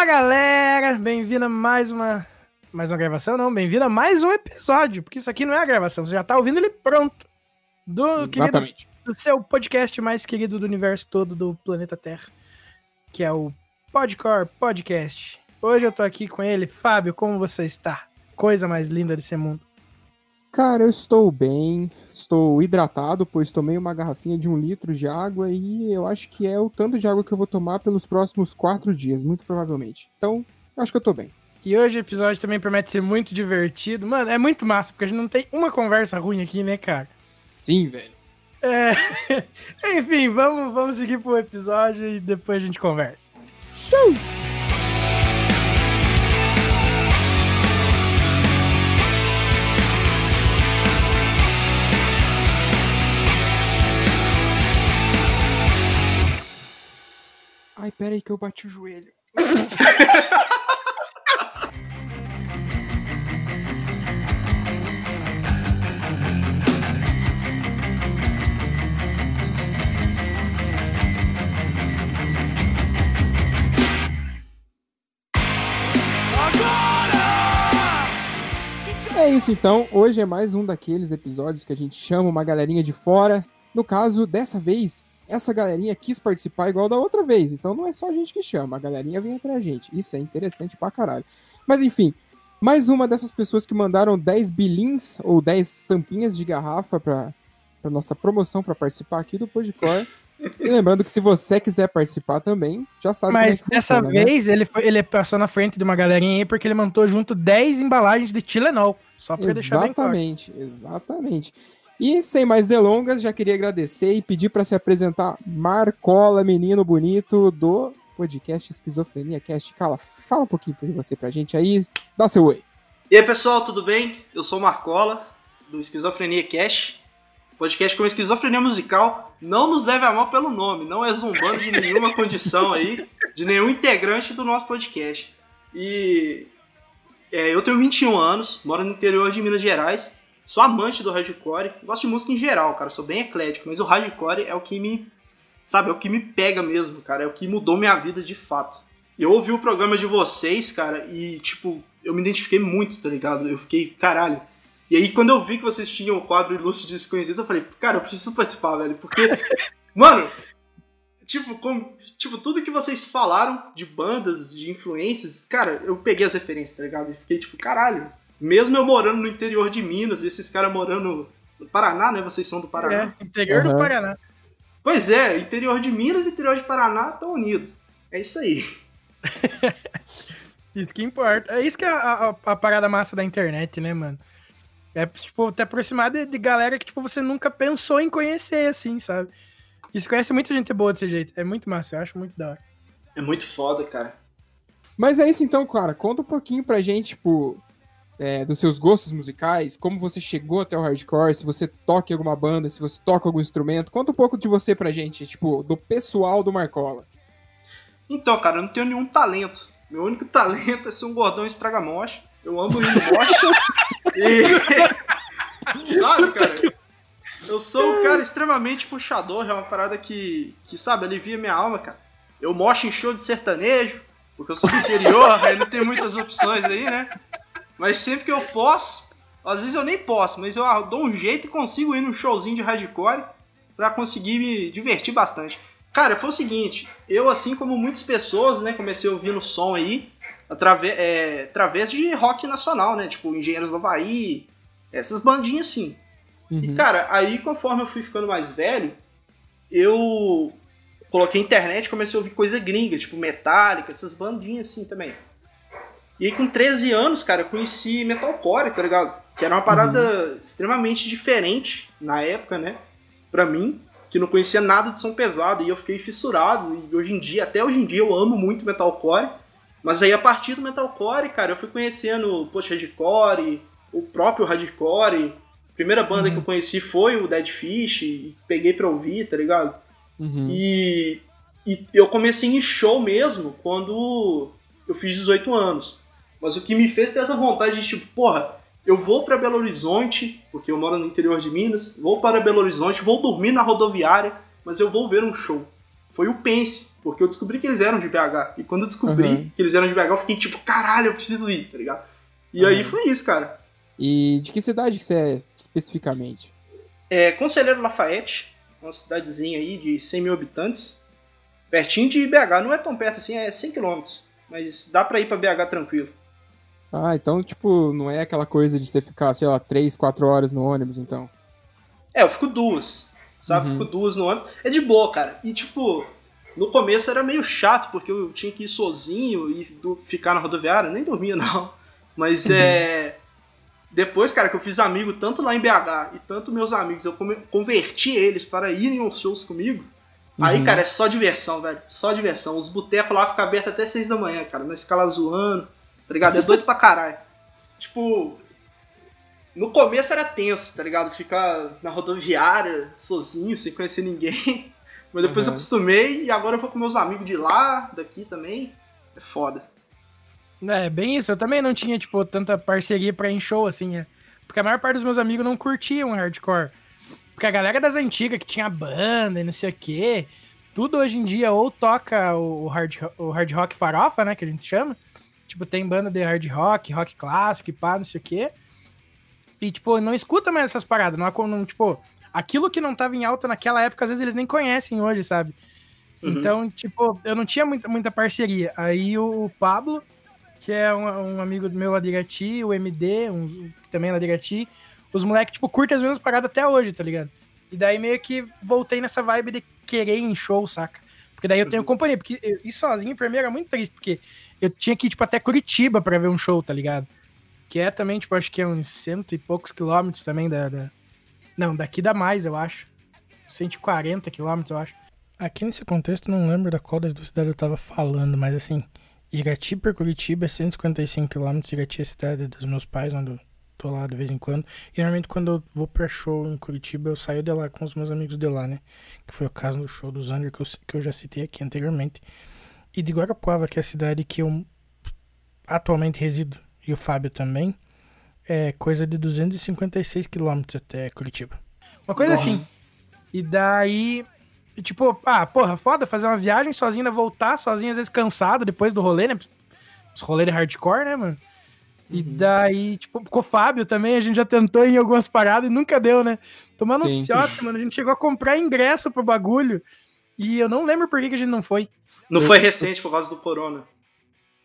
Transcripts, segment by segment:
Fala galera, bem-vindo a mais uma mais uma gravação, não, bem-vindo a mais um episódio, porque isso aqui não é a gravação, você já tá ouvindo ele pronto. Do, Exatamente. Querido, do seu podcast mais querido do universo todo do planeta Terra, que é o Podcore Podcast. Hoje eu tô aqui com ele, Fábio, como você está? Coisa mais linda desse mundo. Cara, eu estou bem, estou hidratado, pois tomei uma garrafinha de um litro de água e eu acho que é o tanto de água que eu vou tomar pelos próximos quatro dias, muito provavelmente. Então, acho que eu tô bem. E hoje o episódio também promete ser muito divertido. Mano, é muito massa, porque a gente não tem uma conversa ruim aqui, né, cara? Sim, velho. É... Enfim, vamos, vamos seguir pro episódio e depois a gente conversa. Show! Ai, pera aí que eu bati o joelho. É isso então, hoje é mais um daqueles episódios que a gente chama uma galerinha de fora. No caso, dessa vez, essa galerinha quis participar igual da outra vez. Então não é só a gente que chama, a galerinha vem atrás da gente. Isso é interessante pra caralho. Mas enfim, mais uma dessas pessoas que mandaram 10 bilins ou 10 tampinhas de garrafa pra, pra nossa promoção para participar aqui do Podcore. E lembrando que se você quiser participar também, já sabe Mas como é que dessa funciona, né? vez ele, foi, ele passou na frente de uma galerinha aí porque ele montou junto 10 embalagens de Tilenol. Só pra deixar bem claro. Exatamente, exatamente. E sem mais delongas, já queria agradecer e pedir para se apresentar Marcola, menino bonito do podcast Esquizofrenia Cast. Cala, fala um pouquinho de você pra gente aí, dá seu oi. E aí pessoal, tudo bem? Eu sou o Marcola, do Esquizofrenia Cash, podcast com esquizofrenia musical. Não nos leve a mal pelo nome, não é zombando de nenhuma condição aí, de nenhum integrante do nosso podcast. E é, eu tenho 21 anos, moro no interior de Minas Gerais, sou amante do hardcore, gosto de música em geral, cara, sou bem eclético, mas o hardcore é o que me, sabe, é o que me pega mesmo, cara, é o que mudou minha vida de fato. Eu ouvi o programa de vocês, cara, e tipo, eu me identifiquei muito, tá ligado? Eu fiquei, caralho. E aí, quando eu vi que vocês tinham o quadro Ilustre Desconhecido, eu falei, cara, eu preciso participar, velho. Porque, mano, tipo, tipo, tudo que vocês falaram de bandas, de influências, cara, eu peguei as referências, tá ligado? E fiquei, tipo, caralho. Mesmo eu morando no interior de Minas, e esses caras morando no Paraná, né? Vocês são do Paraná. É, interior do Aham. Paraná. Pois é, interior de Minas e interior de Paraná estão unidos. É isso aí. Isso que importa. É isso que é a, a, a parada massa da internet, né, mano? É, tipo, te aproximar de, de galera que, tipo, você nunca pensou em conhecer, assim, sabe? E você conhece muita gente boa desse jeito. É muito massa, eu acho muito da hora. É muito foda, cara. Mas é isso então, cara, conta um pouquinho pra gente, tipo, é, dos seus gostos musicais, como você chegou até o hardcore, se você toca em alguma banda, se você toca algum instrumento, conta um pouco de você pra gente, tipo, do pessoal do Marcola. Então, cara, eu não tenho nenhum talento. Meu único talento é ser um gordão estragamoche. Eu amo ir no moche. e... sabe, cara? Eu sou um cara extremamente puxador, é uma parada que, que sabe, alivia minha alma, cara. Eu mocho em show de sertanejo, porque eu sou do interior, aí não tem muitas opções aí, né? Mas sempre que eu posso, às vezes eu nem posso, mas eu dou um jeito e consigo ir num showzinho de hardcore pra conseguir me divertir bastante. Cara, foi o seguinte, eu assim como muitas pessoas, né, comecei ouvindo som aí através, é, através de rock nacional, né, tipo Engenheiros do Havaí, essas bandinhas assim. E cara, aí conforme eu fui ficando mais velho, eu coloquei internet e comecei a ouvir coisa gringa, tipo Metallica, essas bandinhas assim também. E aí com 13 anos, cara, eu conheci metalcore, tá ligado? Que era uma parada extremamente diferente na época, né? Pra mim, que não conhecia nada de som pesado, e eu fiquei fissurado, e hoje em dia, até hoje em dia, eu amo muito metalcore, mas aí a partir do metalcore, cara, eu fui conhecendo post-hardcore, o próprio hardcore, a primeira banda que eu conheci foi o Dead Fish, e peguei pra ouvir, tá ligado? Uhum. E, e eu comecei em show mesmo quando eu fiz 18 anos. Mas o que me fez ter essa vontade de, tipo, porra, eu vou para Belo Horizonte, porque eu moro no interior de Minas, vou para Belo Horizonte, vou dormir na rodoviária, mas eu vou ver um show. Foi o Pense, Porque eu descobri que eles eram de BH. E quando eu descobri Uhum. que eles eram de BH, eu fiquei tipo, caralho, eu preciso ir, tá ligado? E Uhum. aí foi isso, cara. E de que cidade que você é especificamente? É Conselheiro Lafayette, uma cidadezinha aí de 100 mil habitantes. Pertinho de BH, não é tão perto assim, é 100 km. Mas dá pra ir pra BH tranquilo. Ah, então, tipo, não é aquela coisa de você ficar, sei lá, 3, 4 horas no ônibus, então. É, eu fico duas, sabe? Uhum. Fico duas no ônibus. É de boa, cara. E tipo, no começo era meio chato, porque eu tinha que ir sozinho e ficar na rodoviária. Nem dormia, não. Mas é. Depois, cara, que eu fiz amigo tanto lá em BH e tanto meus amigos, eu converti eles para irem aos shows comigo. Aí, Uhum. cara, é só diversão, velho. Só diversão. Os botecos lá ficam abertos até 6 da manhã, cara. Na escala zoando, tá ligado? É doido pra caralho. Tipo, no começo era tenso, tá ligado? Ficar na rodoviária, sozinho, sem conhecer ninguém. Mas depois eu Uhum. acostumei e agora eu vou com meus amigos de lá, daqui também. É foda. É, bem isso. Eu também não tinha, tipo, tanta parceria pra ir em show, assim, é. Porque a maior parte dos meus amigos não curtiam hardcore. Porque a galera das antigas, que tinha banda e não sei o quê, tudo hoje em dia ou toca o hard, o hard rock farofa, né, que a gente chama. Tipo, tem banda de hard rock, rock clássico e pá, não sei o quê. E, tipo, não escuta mais essas paradas. Não, é não, tipo, aquilo que não tava em alta naquela época, às vezes eles nem conhecem hoje, sabe? Uhum. Então, tipo, eu não tinha muita, muita parceria. Aí o Pablo, que é um, um amigo do meu lá de Irati, o MD, um, também é lá de Irati, os moleques, tipo, curtem as mesmas paradas até hoje, tá ligado? E daí meio que voltei nessa vibe de querer ir em show, saca? Porque daí eu tenho Uhum. companhia, porque ir sozinho pra mim era muito triste, porque eu tinha que ir, tipo, até Curitiba pra ver um show, tá ligado? Que é também, tipo, acho que é uns cento e poucos quilômetros também da... da- Não, daqui dá mais, eu acho. 140 quilômetros, eu acho. Aqui nesse contexto, não lembro da qual das duas cidades eu tava falando, mas assim, Irati pra Curitiba é 155 km, Irati é a cidade dos meus pais, onde eu tô lá de vez em quando. E normalmente quando eu vou pra show em Curitiba, eu saio de lá com os meus amigos de lá, né? Que foi o caso do show do Zander, que eu, que eu já citei aqui anteriormente. E de Guarapuava, que é a cidade que eu atualmente resido, e o Fábio também, é coisa de 256 km até Curitiba. Uma coisa Porra. assim. E daí, tipo, ah, porra, foda fazer uma viagem sozinho, ainda voltar sozinho, às vezes cansado depois do rolê, né? Os rolês de hardcore, né, mano? E Uhum. daí, tipo, com o Fábio também, a gente já tentou em algumas paradas e nunca deu, né? Tomando Sim. um fiote, mano, a gente chegou a comprar ingresso pro bagulho e eu não lembro por que, que a gente não foi. Não foi recente por causa do corona.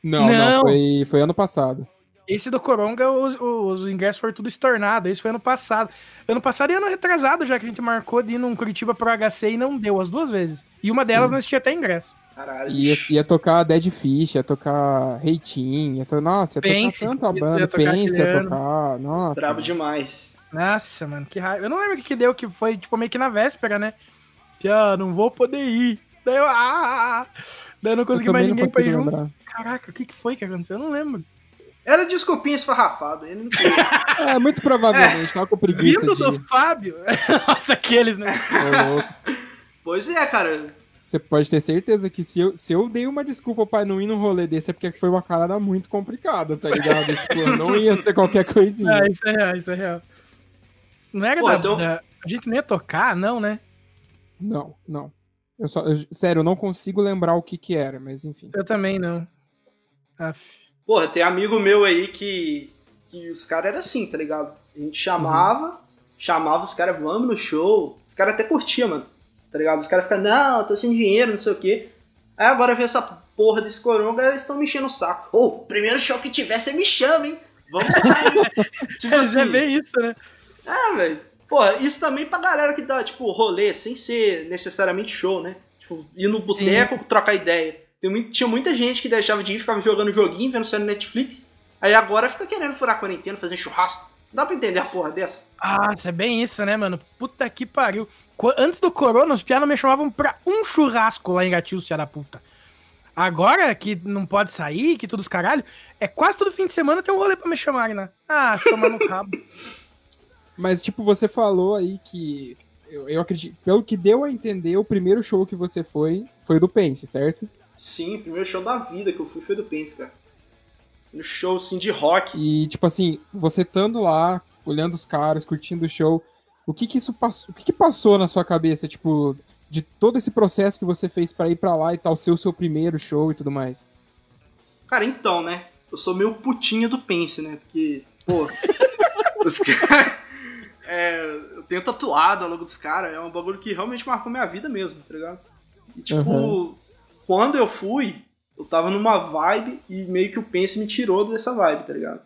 Não, não, Não. foi, foi ano passado. Esse do Coronga, os, os, os ingressos foram tudo estornado. Isso foi ano passado. Ano passado e ano retrasado, já que a gente marcou de ir num Curitiba pro HC e não deu as duas vezes. E uma delas Sim. nós tinha até ingresso. Caralho. Ia, ia tocar Dead Fish, ia tocar Reitin, ia to... Nossa, ia Pense, tocar tanta ia- banda, ia tocar Pense, ia tocar. Nossa. Brabo demais. Nossa, mano, que raiva. Eu não lembro o que, que deu, que foi tipo meio que na véspera, né? Que, ah, não vou poder ir. Daí eu, ah, daí eu não Eu consegui também mais ninguém pra ir consigo junto. lembrar. Caraca, o que, que foi que aconteceu? Eu não lembro. Era desculpinha esfarrafada. Ele não. É, muito provavelmente, tava com preguiça Vindo de... do Fábio. Nossa, aqueles, né? Louco. pois é, cara. Você pode ter certeza que se eu, se eu dei uma desculpa pra não ir num rolê desse é porque foi uma parada muito complicada, tá ligado? tipo, não ia ser qualquer coisinha. Ah, isso é real, isso é real. Não era Pô, da, então- da- A gente não ia tocar, não, né? Não, não. Eu só, eu- sério, eu não consigo lembrar o que que era, mas enfim. Eu também não. Aff. Porra, tem amigo meu aí que. que os caras eram assim, tá ligado? A gente chamava, chamava os caras, vamos no show. Os caras até curtiam, mano. Tá ligado? Os caras ficam, não, eu tô sem dinheiro, não sei o quê. Aí agora vê essa porra desse coronga, eles estão me enchendo o saco. Ô, primeiro show que tiver, você me chama, hein? Vamos lá, hein? tipo é assim. bem isso, né? É, velho. Porra, isso também pra galera que dá, tipo, rolê, sem ser necessariamente show, né? Tipo, ir no boteco, trocar ideia. Muito- tinha muita gente que deixava de ir, ficava jogando joguinho, vendo série no Netflix. Aí agora fica querendo furar a quarentena, fazer churrasco. Não dá pra entender a porra dessa? Ah, isso é bem isso, né, mano? Puta que pariu. Antes do corona, os pianos me chamavam pra um churrasco lá em Gatil, filha da puta. Agora que não pode sair, que tudo os caralho, é quase todo fim de semana tem um rolê pra me chamarem, né? Ah, tomar no rabo. Mas, tipo, você falou aí que. Eu, eu acredito. Pelo que deu a entender, o primeiro show que você foi foi o do Pense, certo? Sim, o primeiro show da vida que eu fui foi do Pence, cara. No show, assim, de rock. E, tipo assim, você estando lá, olhando os caras, curtindo o show, o que que isso passou? O que que passou na sua cabeça? Tipo, de todo esse processo que você fez pra ir pra lá e tal, ser o seu primeiro show e tudo mais? Cara, então, né? Eu sou meio putinha do Pense, né? Porque, pô, os caras. É, eu tenho tatuado ao longo dos caras, é um bagulho que realmente marcou minha vida mesmo, tá ligado? E, tipo, Uhum. quando eu fui, eu tava numa vibe e meio que o Pense me tirou dessa vibe, tá ligado?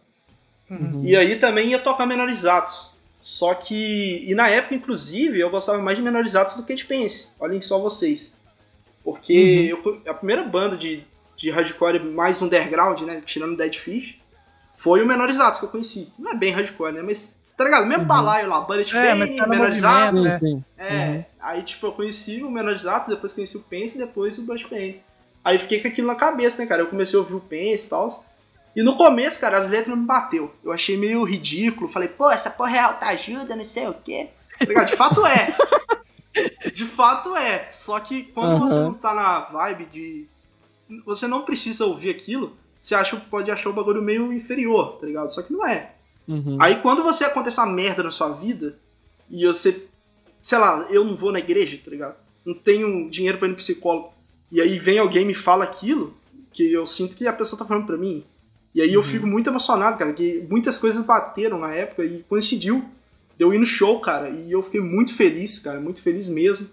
Uhum. E aí também ia tocar menorizados. Só que. E na época, inclusive, eu gostava mais de menorizados do que de Pense. Olhem só vocês. Porque eu- a primeira banda de, de hardcore mais underground, né? Tirando Dead Fish, foi o Menorizados que eu conheci. Não é bem hardcore, né? Mas, tá ligado? Mesmo Uhum. balaio lá, Bullet É, Bane, tá movimento, Sim, né? sim. É, Uhum. aí tipo, eu conheci o Menorizados, depois conheci o Pense e depois o Bullet Bane. Aí fiquei com aquilo na cabeça, né, cara? Eu comecei a ouvir o Pense e tal. E no começo, cara, as letras me bateu. Eu achei meio ridículo. Falei, pô, essa porra é alta ajuda, não sei o quê. Tá? De fato é. De fato é. Só que quando você Aham. não tá na vibe de. Você não precisa ouvir aquilo, você acha, pode achar o bagulho meio inferior, tá ligado? Só que não é. Uhum. Aí quando você acontece uma merda na sua vida e você, sei lá, eu não vou na igreja, tá ligado? Não tenho dinheiro pra ir no psicólogo. E aí vem alguém e me fala aquilo que eu sinto que a pessoa tá falando pra mim. E aí eu fico muito emocionado, cara, que muitas coisas bateram na época e coincidiu de eu ir no show, cara, e eu fiquei muito feliz, cara, muito feliz mesmo.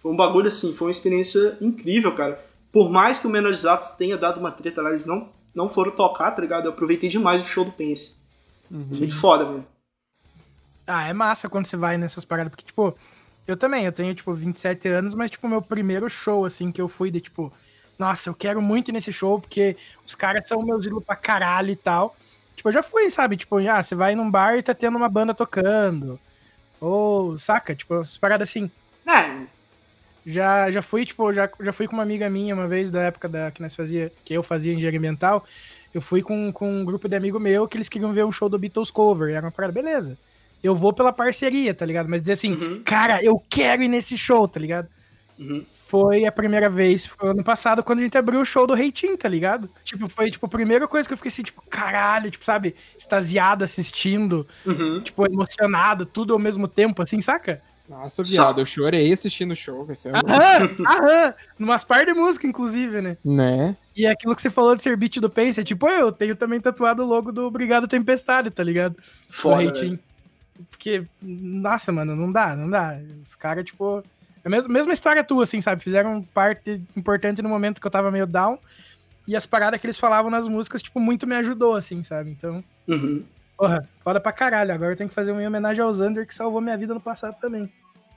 Foi um bagulho assim, foi uma experiência incrível, cara. Por mais que o Menorizados tenha dado uma treta lá, eles não, não foram tocar, tá ligado? Eu aproveitei demais o show do Pense. Uhum. Muito foda, velho. Ah, é massa quando você vai nessas paradas, porque, tipo, eu também, eu tenho, tipo, 27 anos, mas, tipo, meu primeiro show, assim, que eu fui de, tipo, nossa, eu quero muito ir nesse show, porque os caras são meus ídolos pra caralho e tal. Tipo, eu já fui, sabe? Tipo, ah, você vai num bar e tá tendo uma banda tocando. Ou, saca? Tipo, essas paradas assim. É, Já, já fui, tipo, já, já fui com uma amiga minha uma vez, da época da, que nós fazia, que eu fazia engenharia ambiental. Eu fui com, com um grupo de amigo meu que eles queriam ver um show do Beatles cover. E era uma parada, beleza. Eu vou pela parceria, tá ligado? Mas dizer assim, Uhum. cara, eu quero ir nesse show, tá ligado? Uhum. Foi a primeira vez, foi ano passado, quando a gente abriu o show do Reitinho, tá ligado? Tipo, foi, tipo, a primeira coisa que eu fiquei assim, tipo, caralho, tipo, sabe, extasiado assistindo, Uhum. tipo, emocionado, tudo ao mesmo tempo, assim, saca? Nossa, viado, eu chorei assistindo o show, Aham, aham, numas par de música, inclusive, né? Né? E aquilo que você falou de ser beat do Pense, é tipo, eu tenho também tatuado o logo do Obrigado Tempestade, tá ligado? Do Foda, velho. Porque, nossa, mano, não dá, não dá. Os caras, tipo. É a mesma, mesma história tua, assim, sabe? Fizeram parte importante no momento que eu tava meio down. E as paradas que eles falavam nas músicas, tipo, muito me ajudou, assim, sabe? Então, Uhum. Porra, foda pra caralho. Agora eu tenho que fazer uma homenagem ao Xander, que salvou minha vida no passado também.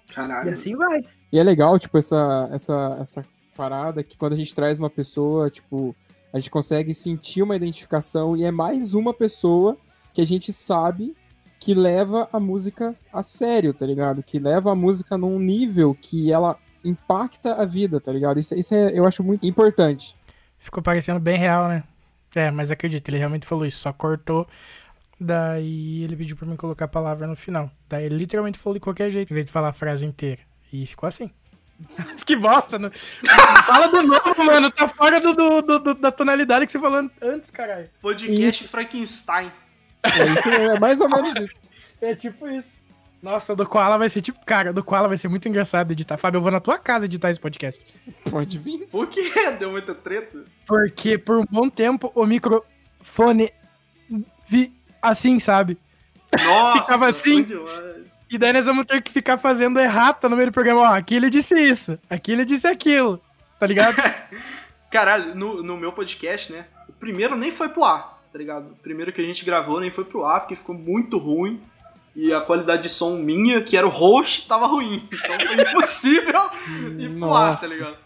E Caralho. assim vai. E é legal, tipo, essa, essa, essa parada que quando a gente traz uma pessoa, tipo, a gente consegue sentir uma identificação e é mais uma pessoa que a gente sabe que leva a música a sério, tá ligado? Que leva a música num nível que ela impacta a vida, tá ligado? Isso, isso é, eu acho muito importante. Ficou parecendo bem real, né? É, mas acredito, ele realmente falou isso, só cortou. Daí ele pediu pra mim colocar a palavra no final. Daí ele literalmente falou de qualquer jeito, em vez de falar a frase inteira. E ficou assim. Mas que bosta, né? Fala de novo, mano. Tá fora do, do- do- do- da tonalidade que você falou antes, caralho. Podcast Frankenstein. É, é mais ou menos isso. É tipo isso. Nossa, o do Koala vai ser tipo. Cara, o do Koala vai ser muito engraçado editar. Fábio, eu vou na tua casa editar esse podcast. Pode vir. Por quê? Deu muita treta? Porque por um bom tempo o microfone vi assim, sabe? Nossa, Ficava assim? E daí nós vamos ter que ficar fazendo errata no meio do programa. Ó, aqui ele disse isso, aqui ele disse aquilo. Tá ligado? Caralho, no, no meu podcast, né? O primeiro nem foi pro ar, tá ligado? O primeiro que a gente gravou nem foi pro ar, porque ficou muito ruim. E a qualidade de som minha, que era o host, tava ruim. Então foi impossível ir pro ar, tá ligado?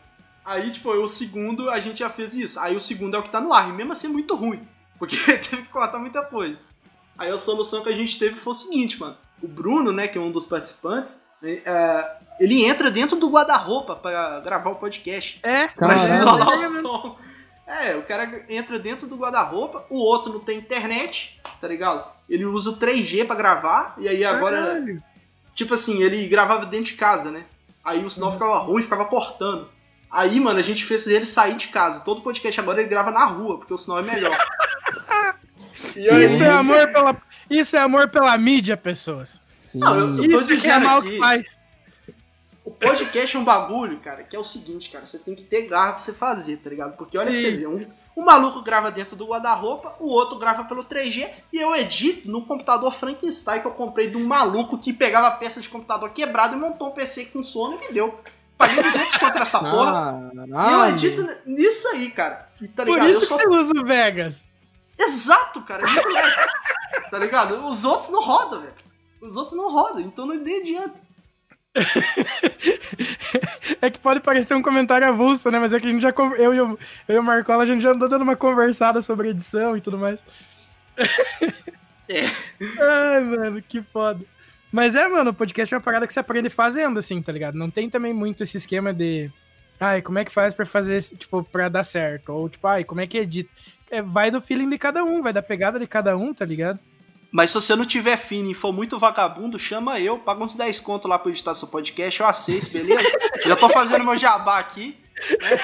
Aí, tipo, o segundo a gente já fez isso. Aí o segundo é o que tá no ar. E mesmo assim é muito ruim. Porque teve que cortar muita coisa. Aí a solução que a gente teve foi o seguinte, mano. O Bruno, né, que é um dos participantes, é, ele entra dentro do guarda-roupa pra gravar o podcast. É, Pra isolar o som. É, o cara entra dentro do guarda-roupa, o outro não tem internet, tá ligado? Ele usa o 3G pra gravar, e aí agora, Caralho. tipo assim, ele gravava dentro de casa, né? Aí o sinal ficava ruim, ficava cortando. Aí, mano, a gente fez ele sair de casa. Todo podcast agora ele grava na rua, porque o sinal é melhor. Aí- Isso é amor pela. Isso é amor pela mídia, pessoas. Sim. Não, eu- eu tô Isso que é dizendo mal aqui- que faz. O podcast é um bagulho, cara, que é o seguinte, cara, você tem que ter garra pra você fazer, tá ligado? Porque olha Sim. pra você ver, um, um maluco grava dentro do guarda-roupa, o outro grava pelo 3G, e eu edito no computador Frankenstein que eu comprei de um maluco que pegava peça de computador quebrado e montou um PC que funciona e me deu. Paguei 200 contra essa porra. Ah, E eu edito nisso aí, cara. E tá Por ligado? isso eu só que você usa o Vegas. Exato, cara, é tá ligado? Os outros não rodam, velho. Os outros não rodam, então não adianta. É que pode parecer um comentário avulso, né? Mas é que a gente já. Eu e o, eu e o Marcola, a gente já andou dando uma conversada sobre edição e tudo mais. É. Ai, mano, que foda. Mas é, mano, o podcast é uma parada que você aprende fazendo, assim, tá ligado? Não tem também muito esse esquema de. Ai, como é que faz pra fazer, tipo, pra dar certo? Ou, tipo, ai, como é que edita? É, vai do feeling de cada um, vai da pegada de cada um, tá ligado? Mas se você não tiver fino e for muito vagabundo, chama eu, paga uns 10 conto lá pra editar seu podcast, eu aceito, beleza? Já tô fazendo meu jabá aqui. né?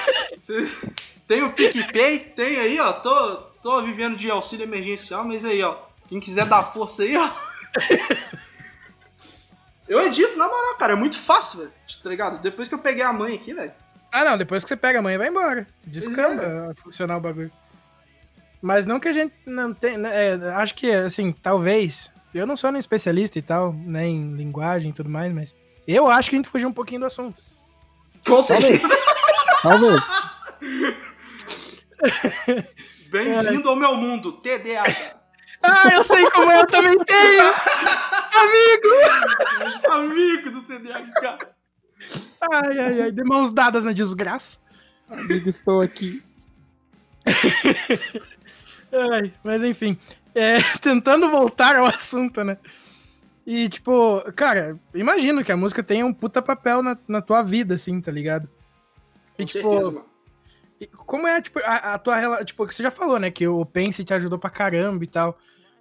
Tem o PicPay, tem aí, ó. Tô, tô vivendo de auxílio emergencial, mas aí, ó. Quem quiser dar força aí, ó. Eu edito, na moral, cara. É muito fácil, velho. Tá ligado? Depois que eu peguei a mãe aqui, velho. Ah, não, depois que você pega a mãe, vai embora. Descamba é. funcionar o bagulho. Mas não que a gente não tem. né, é, acho que, assim, talvez. Eu não sou nem especialista e tal, né, em linguagem e tudo mais, mas eu acho que a gente fugiu um pouquinho do assunto. Com certeza. Talvez. Bem-vindo ao meu mundo, TDAH. Ah, eu sei como é, eu também tenho! Amigo! Amigo do TDAH. Ai, ai, ai, de mãos dadas na desgraça. Amigo, estou aqui. Ai, mas enfim, é, tentando voltar ao assunto, né? E, tipo, cara, imagino que a música tenha um puta papel na, na tua vida, assim, tá ligado? E, Com tipo, certeza. E Como é, tipo, a, a tua relação. Tipo, que você já falou, né? Que o Pense te ajudou pra caramba e tal.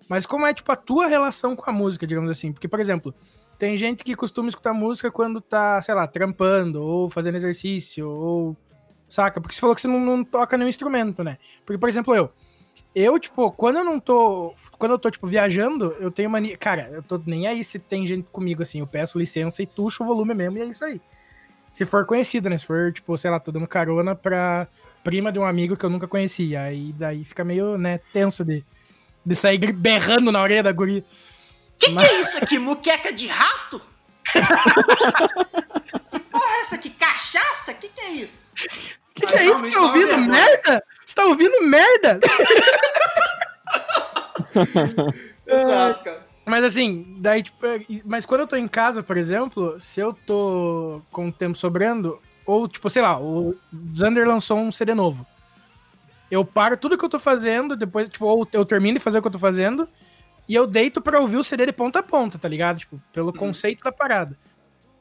Mas como é, tipo, a tua relação com a música, digamos assim? Porque, por exemplo, tem gente que costuma escutar música quando tá, sei lá, trampando, ou fazendo exercício, ou. Saca? Porque você falou que você não, não toca nenhum instrumento, né? Porque, por exemplo, eu. Eu, tipo, quando eu não tô. Quando eu tô, tipo, viajando, eu tenho mania. Cara, eu tô nem aí se tem gente comigo, assim. Eu peço licença e tuxo o volume mesmo, e é isso aí. Se for conhecido, né? Se for, tipo, sei lá, tô dando carona pra prima de um amigo que eu nunca conhecia. Aí daí fica meio, né, tenso de, de sair berrando na orelha da guria. Que Mas- que é isso aqui? Muqueca de rato? que porra é essa aqui? Cachaça? Que que é isso? Que que Aí é isso? Você realmente tá uma ouvindo merda? Você tá ouvindo merda? Exato, cara. Mas assim, daí, tipo, é, mas quando eu tô em casa, por exemplo, se eu tô com o tempo sobrando, ou tipo, sei lá, o Xander lançou um CD novo. Eu paro tudo que eu tô fazendo, depois, tipo, ou eu termino de fazer o que eu tô fazendo, e eu deito pra ouvir o CD de ponta a ponta, tá ligado? Tipo, pelo conceito da parada.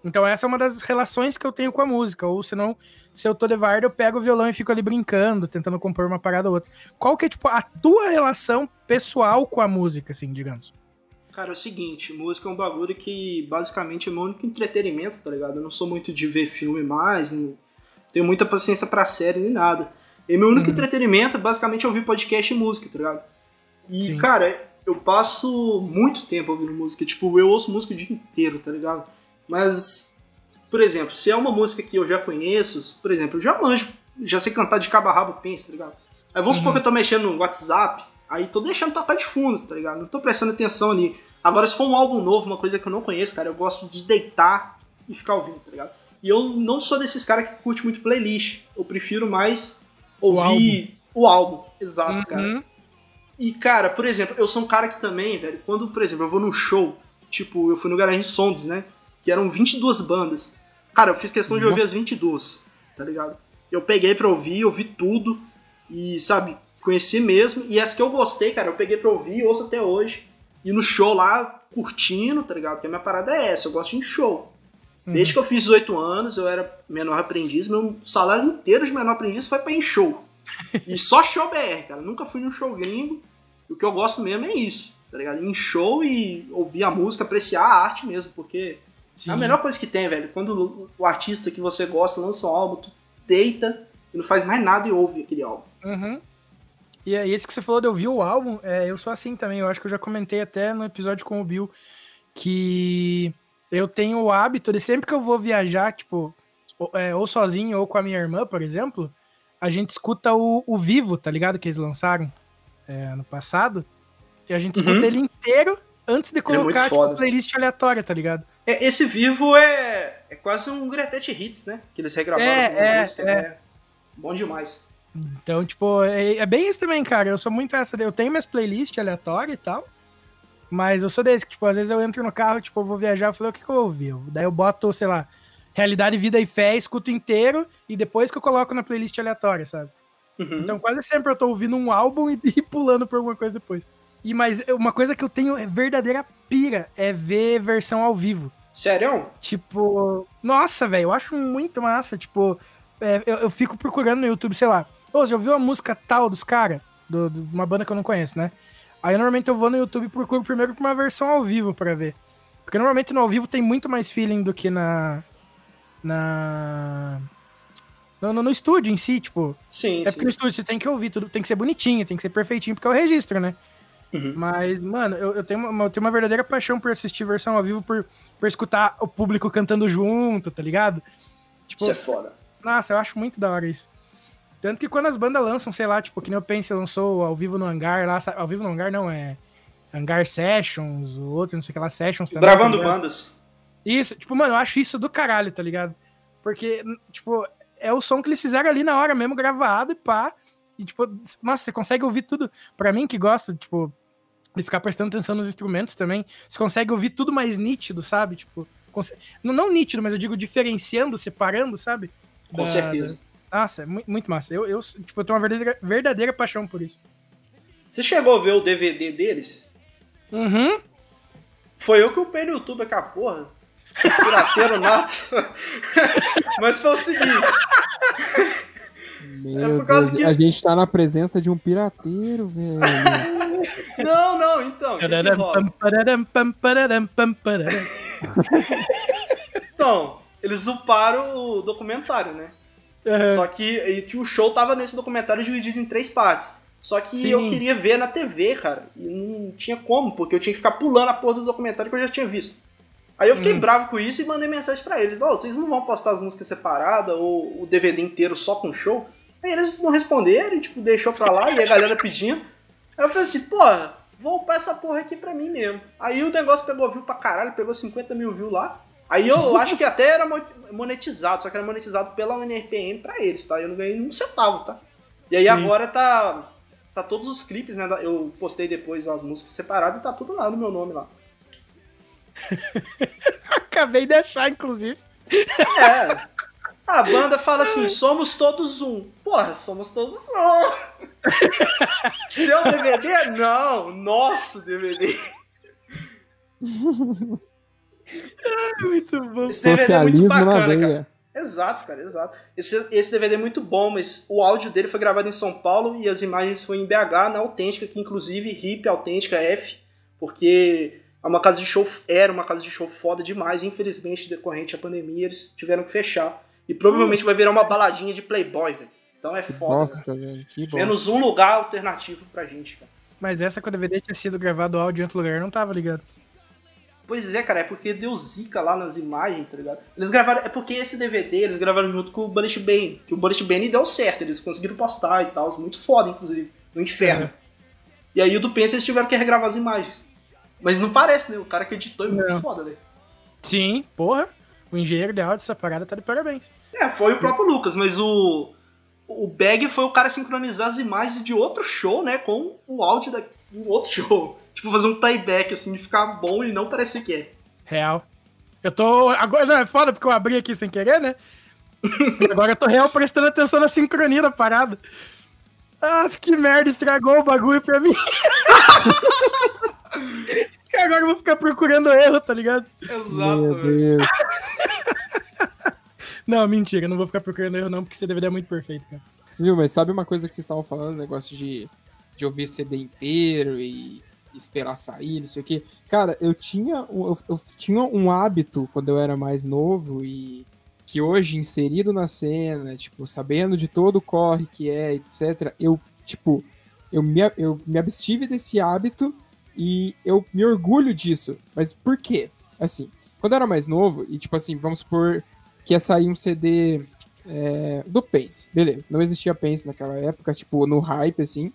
Então essa é uma das relações que eu tenho com a música, ou senão, se eu tô de varda, eu pego o violão e fico ali brincando, tentando compor uma parada ou outra. Qual que é, tipo, a tua relação pessoal com a música, assim, digamos? Cara, é o seguinte, música é um bagulho que basicamente é meu único entretenimento, tá ligado? Eu não sou muito de ver filme mais, não tenho muita paciência pra série nem nada. E meu único Uhum. entretenimento é basicamente ouvir podcast e música, tá ligado? E, Sim. cara, eu passo muito tempo ouvindo música. Tipo, eu ouço música o dia inteiro, tá ligado? Mas, por exemplo, se é uma música que eu já conheço, por exemplo, eu já manjo, já sei cantar de cabo a rabo, pensa, tá ligado? Aí vamos supor Uhum. que eu tô mexendo no WhatsApp, aí tô deixando tocar de fundo, tá ligado? Não tô prestando atenção ali. Agora, se for um álbum novo, uma coisa que eu não conheço, cara, eu gosto de deitar e ficar ouvindo, tá ligado? E eu não sou desses caras que curte muito playlist. Eu prefiro mais ouvir o álbum. Exato, cara. Uhum. E, cara, por exemplo, eu sou um cara que também, velho, quando, por exemplo, eu vou num show, tipo, eu fui no Garagem Songs, né? Que eram 22 bandas. Cara, eu fiz questão de ouvir as 22, tá ligado? Eu peguei pra ouvir, ouvi tudo e, sabe, conheci mesmo. E as que eu gostei, cara, eu peguei pra ouvir e ouço até hoje. E no show lá, curtindo, tá ligado? Porque a minha parada é essa, eu gosto de show. Uhum. Desde que eu fiz 18 anos, eu era menor aprendiz, meu salário inteiro de menor aprendiz foi pra ir em show. E só show BR, cara. Nunca fui num show gringo. E o que eu gosto mesmo é isso, tá ligado? Ir em show e ouvir a música, apreciar a arte mesmo, porque Sim. é a melhor coisa que tem, velho. Quando o- artista que você gosta lança um álbum, tu deita e não faz mais nada e ouve aquele álbum. Uhum. E aí, esse que você falou de ouvir o álbum, é, eu sou assim também. Eu acho que eu já comentei até no episódio com o Bill que eu tenho o hábito de sempre que eu vou viajar, tipo, ou, é, ou sozinho ou com a minha irmã, por exemplo, a gente escuta o, o Vivo, tá ligado? Que eles lançaram é, ano passado. E a gente Uhum. escuta ele inteiro antes de é colocar, tipo, foda. playlist aleatória, tá ligado? É, esse vivo é, é quase um Gretet Hits, né? Que eles regravaram É, com é, música. é. É. Bom demais. Então, tipo, é, é bem isso também, cara. Eu sou muito essa. Eu tenho minhas playlists aleatórias e tal. Mas eu sou desse, que, tipo, às vezes eu entro no carro, tipo, eu vou viajar, eu falei, o que, que eu vou ouvir? Eu- Daí eu boto, sei lá, Realidade, Vida e Fé, escuto inteiro, e depois que eu coloco na playlist aleatória, sabe? Uhum. Então quase sempre eu tô ouvindo um álbum e, e pulando por alguma coisa depois. E mas uma coisa que eu tenho é verdadeira pira é ver versão ao vivo. Sério? Tipo, nossa, velho, eu acho muito massa. Tipo, é, eu, eu fico procurando no YouTube, sei lá. Ô, já ouviu a música tal dos caras? De uma banda que eu não conheço, né? Aí normalmente eu vou no YouTube e procuro primeiro por uma versão ao vivo pra ver. Porque normalmente no ao vivo tem muito mais feeling do que na. Na. No, no, no estúdio em si, tipo. Sim, É porque sim. no estúdio você tem que ouvir, tudo tem que ser bonitinho, tem que ser perfeitinho, porque é o registro, né? Uhum. Mas, mano, eu, eu tenho uma, eu tenho uma verdadeira paixão por assistir versão ao vivo, por, por escutar o público cantando junto, tá ligado? Tipo, Isso é foda. nossa, eu acho muito da hora isso. Tanto que quando as bandas lançam, sei lá, tipo, que nem o Pense lançou ao vivo no hangar lá, ao vivo no hangar não, é Hangar Sessions, o outro, não sei o que lá, Sessions também. Gravando tá bandas. Isso, tipo, mano, eu acho isso do caralho, tá ligado? Porque, tipo, é o som que eles fizeram ali na hora mesmo, gravado e pá. E, tipo, nossa, você consegue ouvir tudo. Pra mim que gosto, tipo, de ficar prestando atenção nos instrumentos também, você consegue ouvir tudo mais nítido, sabe? Tipo, não, não nítido, mas eu digo diferenciando, separando, sabe? Com Da- certeza. Nossa, é mu- muito massa. Eu, eu, tipo, eu tenho uma verdadeira, verdadeira paixão por isso. Você chegou a ver o DVD deles? Uhum. Foi eu que upei no YouTube aquela porra. Pirateiro nato. Mas foi o seguinte. Meu por causa Deus, que- a gente tá na presença de um pirateiro, velho. Não, não, então. que que. Então, eles uparam o documentário, né? Uhum. Só que o show tava nesse documentário dividido em três partes. Só que Sim. eu queria ver na TV, cara. E não tinha como, porque eu tinha que ficar pulando a porra do documentário que eu já tinha visto. Aí eu fiquei Hum. bravo com isso e mandei mensagem pra eles: Ó, vocês não vão postar as músicas separadas ou o DVD inteiro só com show? Aí eles não responderam, tipo, deixou pra lá e a galera pedindo. Aí eu falei assim, porra, vou upar essa porra aqui pra mim mesmo. Aí o negócio pegou view pra caralho, pegou 50 mil views lá. Aí eu acho que até era mo- monetizado, só que era monetizado pela UNRPM pra eles, tá? Eu não ganhei um centavo, tá? E aí Sim. agora tá. Tá todos os clipes, né? Eu postei depois as músicas separadas e tá tudo lá no meu nome lá. Acabei de achar, inclusive. É. A banda fala assim, somos todos um. Porra, somos todos um. Seu DVD? Não, nosso DVD. Muito bom. Esse DVD é muito bacana, veia. Exato, cara, exato. Esse, esse DVD é muito bom, mas o áudio dele foi gravado em São Paulo e as imagens foi em BH, na Autêntica, que inclusive hip Autêntica F, porque é uma casa de show, era uma casa de show foda demais, infelizmente, decorrente à pandemia, eles tiveram que fechar. E provavelmente vai virar uma baladinha de Playboy, velho. Então é foda. bosta, velho. Que bosta. Menos um lugar alternativo pra gente, cara. Mas essa com o DVD tinha sido gravado áudio em outro lugar, eu não tava ligado. Pois é, cara, é porque deu zica lá nas imagens, tá ligado? Eles gravaram, é porque esse DVD eles gravaram junto com o Bullet Bane, que o Bullet Bane deu certo, eles conseguiram postar e tal, muito foda, inclusive, no inferno. Uhum. E aí o do Pense eles tiveram que regravar as imagens. Mas não parece, né? O cara que editou é muito Não. foda, né? Sim, porra. O engenheiro de áudio dessa parada tá de parabéns. É, foi o próprio Lucas, mas o. O Bag foi o cara sincronizar as imagens de outro show, né? Com o áudio da, um outro show. Tipo, fazer um playback, assim, de ficar bom e não parecer que é. Real. Eu tô. Agora não é foda porque eu abri aqui sem querer, né? E agora eu tô real prestando atenção na sincronia da parada. Ah, que merda, estragou o bagulho pra mim. E agora eu vou ficar procurando erro, tá ligado? Exato, Meu Deus. Não, mentira, não vou ficar procurando erro, não, porque esse DVD é muito perfeito, cara. Viu, mas sabe uma coisa que vocês estavam falando, negócio de, de ouvir CD inteiro e esperar sair, não sei o quê. Cara, eu tinha, eu, eu tinha um hábito quando eu era mais novo e que hoje, inserido na cena, tipo, sabendo de todo o corre que é, etc., eu, tipo, eu me, eu me abstive desse hábito e eu me orgulho disso. Mas por quê? Assim, Quando eu era mais novo, e tipo assim, vamos supor que ia sair um CD é, do Pense, beleza. Não existia Pense naquela época, tipo, no hype, assim.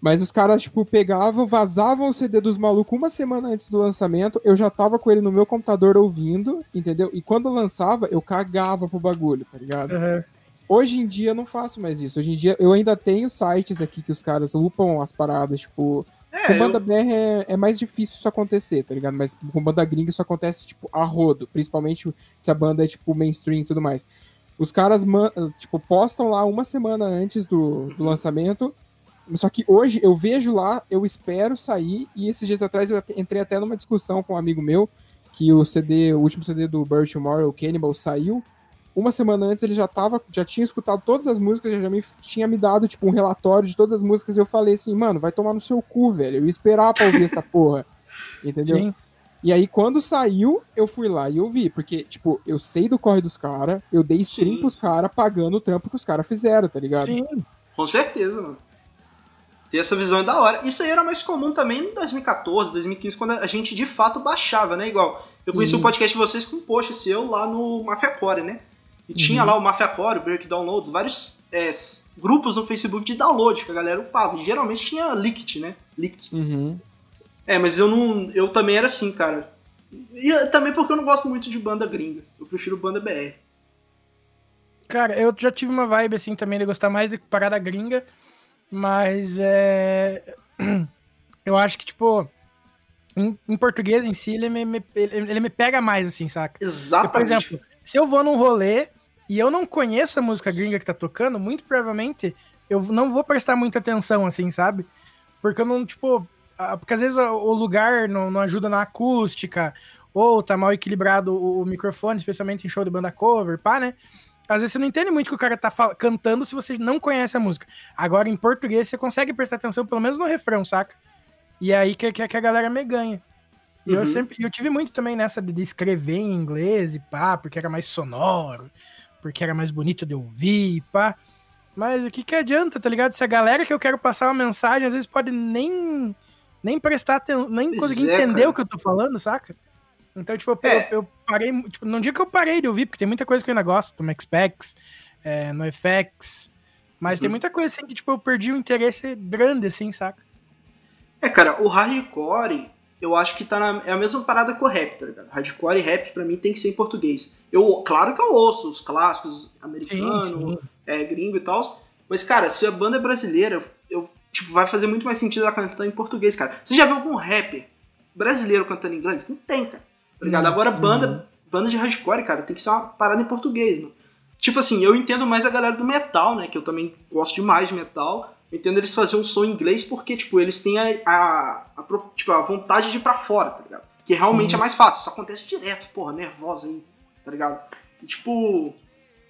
Mas os caras, tipo, pegavam, vazavam o CD dos malucos uma semana antes do lançamento. Eu já tava com ele no meu computador ouvindo, entendeu? E quando lançava, eu cagava pro bagulho, tá ligado? Uhum. Hoje em dia eu não faço mais isso. Hoje em dia eu ainda tenho sites aqui que os caras upam as paradas, tipo. É, com banda eu- BR é, é mais difícil isso acontecer, tá ligado? Mas com banda gringa isso acontece, tipo, a rodo. Principalmente se a banda é, tipo, mainstream e tudo mais. Os caras, tipo, postam lá uma semana antes do, do lançamento. Só que hoje eu vejo lá, eu espero sair. E esses dias atrás eu entrei até numa discussão com um amigo meu que o CD, o último CD do Bird Tomorrow, o Cannibal, saiu. Uma semana antes ele já tava, já tinha escutado todas as músicas, já me, tinha me dado, tipo, um relatório de todas as músicas, e eu falei assim, mano, vai tomar no seu cu, velho. Eu ia esperar pra ouvir essa porra. Entendeu? Sim. E aí, quando saiu, eu fui lá e ouvi. Porque, tipo, eu sei do corre dos caras, eu dei stream Sim. pros caras pagando o trampo que os caras fizeram, tá ligado? Sim. Com certeza, mano. Ter essa visão é da hora. Isso aí era mais comum também em 2014, 2015, quando a gente de fato baixava, né? Igual, eu Sim. conheci o podcast de vocês com um post seu lá no Mafia Core, né? E tinha Uhum. lá o Mafia Core, o Break Downloads, vários é, grupos no Facebook de download que a galera upava. E geralmente tinha Licked, né? Leak. Uhum. É, mas eu não. Eu também era assim, cara. E também porque eu não gosto muito de banda gringa. Eu prefiro banda BR. Cara, eu já tive uma vibe assim também de gostar mais de parada gringa, mas é. Eu acho que, tipo, em, em português em si, ele me, me- ele, ele me pega mais, assim, saca? Porque, por Exatamente. exemplo, se eu vou num rolê e eu não conheço a música gringa que tá tocando, muito provavelmente eu não vou prestar muita atenção, assim, sabe? Porque eu não, tipo. Porque às vezes o lugar não, não ajuda na acústica, ou tá mal equilibrado o, o microfone, especialmente em show de banda cover, pá, né? Às vezes você não entende muito o que o cara tá cantando se você não conhece a música. Agora, em português, você consegue prestar atenção pelo menos no refrão, saca? E é aí que, que, que a galera me ganha. E eu Uhum. sempre. Eu tive muito também nessa de, de escrever em inglês e pá, porque era mais sonoro, porque era mais bonito de ouvir e pá. Mas o que, que adianta, tá ligado? Se a galera que eu quero passar uma mensagem, às vezes pode nem, nem prestar atenção, nem Pois conseguir é, entender cara. o que eu tô falando, saca? Então, tipo, eu, É. eu parei. Tipo, não digo que eu parei de ouvir, porque tem muita coisa que eu ainda gosto, no Xpex, é, no FX. Mas tem Uhum. muita coisa assim que, tipo, eu perdi o interesse grande, assim, saca? É, cara, o hardcore, eu acho que tá na, é a mesma parada com o rap, tá ligado? Hardcore e rap, pra mim, tem que ser em português. Eu, claro que eu ouço os clássicos americanos, sim. é, gringo e tal. Mas, cara, se a banda é brasileira, eu, tipo, vai fazer muito mais sentido ela cantar em português, cara. Você já viu algum rapper brasileiro cantando em inglês? Não tem, cara. Tá ligado? Não. Agora, banda, banda de hardcore, cara, tem que ser uma parada em português, mano. Tipo assim, eu entendo mais a galera do metal, né? Que eu também gosto demais de metal. Eu entendo eles fazerem um som em inglês porque, tipo, eles têm a, a, a tipo, a vontade de ir pra fora, tá ligado? Que realmente Sim. é mais fácil. Isso acontece direto, porra, nervosa aí, tá ligado? E, tipo.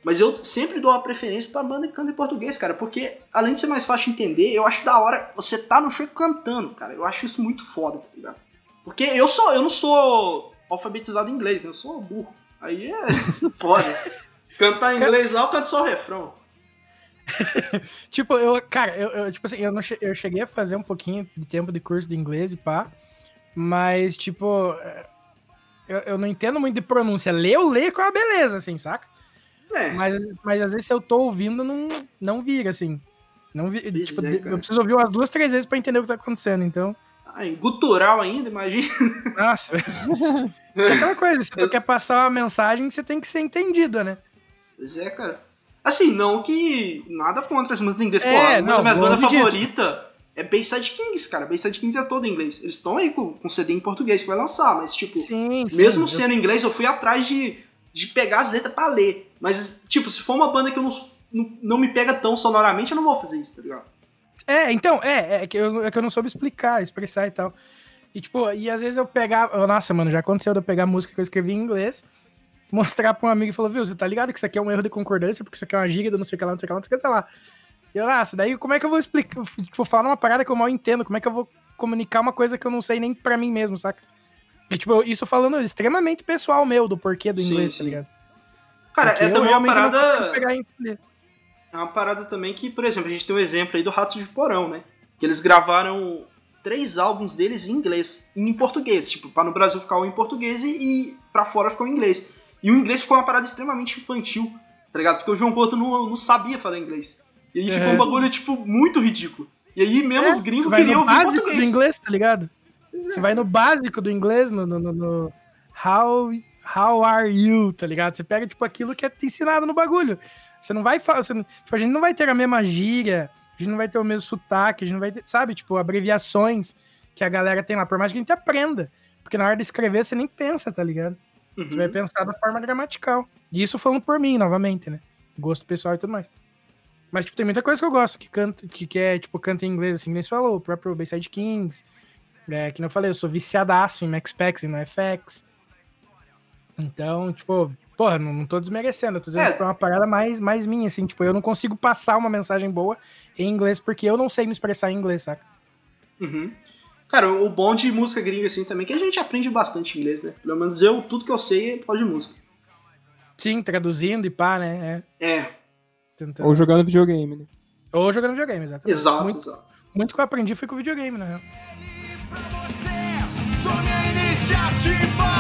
Mas eu sempre dou a preferência pra banda que canta em português, cara, porque além de ser mais fácil de entender, eu acho da hora você tá no show cantando, cara. Eu acho isso muito foda, tá ligado? Porque eu sou, eu não sou alfabetizado em inglês, né? Eu sou burro. Aí é foda. Cantar em inglês lá, eu canto só o refrão. Tipo, eu, cara, eu, eu, tipo assim, eu, não eu cheguei a fazer um pouquinho de tempo de curso de inglês e pá, mas, tipo, é, eu, eu não entendo muito de pronúncia. Ler, eu leio com a beleza, assim, saca? É, Mas, mas às vezes se eu tô ouvindo, não, não vira, assim. Não vi, tipo, é, eu preciso ouvir umas duas, três vezes pra entender o que tá acontecendo, então. ah, em gutural ainda, imagina. Nossa. é aquela coisa, se tu quer passar uma mensagem, você tem que ser entendido, né? Pois é, cara. Assim, não que nada contra as bandas em inglês. É, Pô, não, bandas longe disso. favoritas é Bayside Kings, cara. Bayside Kings é todo em inglês. Eles estão aí com, com CD em português que vai lançar, mas tipo, Sim, sim. mesmo eu- sendo em inglês, eu fui atrás de, de pegar as letras pra ler. Mas, tipo, se for uma banda que eu não, não, não me pega tão sonoramente, eu não vou fazer isso, tá ligado? É, então, é, é que, eu, é que eu não soube explicar, expressar e tal. E, tipo, e às vezes eu pegava. Nossa, mano, já aconteceu de eu pegar música que eu escrevi em inglês, mostrar pra um amigo e falar, viu, você tá ligado que isso aqui é um erro de concordância, porque isso aqui é uma giga do não sei o que lá, não sei o que lá, não sei o que sei lá. E eu, nossa, daí como é que eu vou explicar? Tipo, falar uma parada que eu mal entendo, como é que eu vou comunicar uma coisa que eu não sei nem pra mim mesmo, saca? E, tipo, isso falando extremamente pessoal meu, do porquê do Sim, inglês, sim. tá ligado? Cara, Porque é também uma parada. É uma parada também que, por exemplo, a gente tem um exemplo aí do Ratos de Porão, né? Que eles gravaram três álbuns deles em inglês, em português, tipo, para no Brasil ficar em português e, e para fora ficou em inglês. E o inglês ficou uma parada extremamente infantil, tá ligado? Porque o João Porto não, não sabia falar inglês. E aí ficou um bagulho, tipo, muito ridículo. E aí mesmo é, os gringos queriam ouvir português. do inglês, tá ligado? Você vai no básico do inglês, no, no, no, no, how, how are you, tá ligado? Você pega, tipo, aquilo que é ensinado no bagulho. Você não vai falar, tipo, a gente não vai ter a mesma gíria, a gente não vai ter o mesmo sotaque, a gente não vai ter, sabe, tipo, abreviações que a galera tem lá, por mais que a gente aprenda. Porque na hora de escrever você nem pensa, tá ligado? Uhum. Você vai pensar da forma gramatical. E isso falando por mim, novamente, né? Gosto pessoal e tudo mais. Mas, tipo, tem muita coisa que eu gosto, que canta, que, que é, tipo, canta em inglês, assim, nem se falou, o próprio Bayside Kings. É, que não falei, eu sou viciadaço em Max Packs e no FX. Então, tipo, porra, não, não tô desmerecendo, eu tô dizendo é. que é uma parada mais, mais minha, assim, tipo, eu não consigo passar uma mensagem boa em inglês porque eu não sei me expressar em inglês, saca? Uhum. Cara, o bom de música gringa, assim, também, é que a gente aprende bastante inglês, né? Pelo menos eu, tudo que eu sei é por causa de música. Sim, traduzindo e pá, né? É. é. Tentando... Ou jogando videogame, né? Ou jogando videogame, exatamente. Exato, muito, exato. Muito que eu aprendi foi com videogame, na real. Pra você, tome a iniciativa!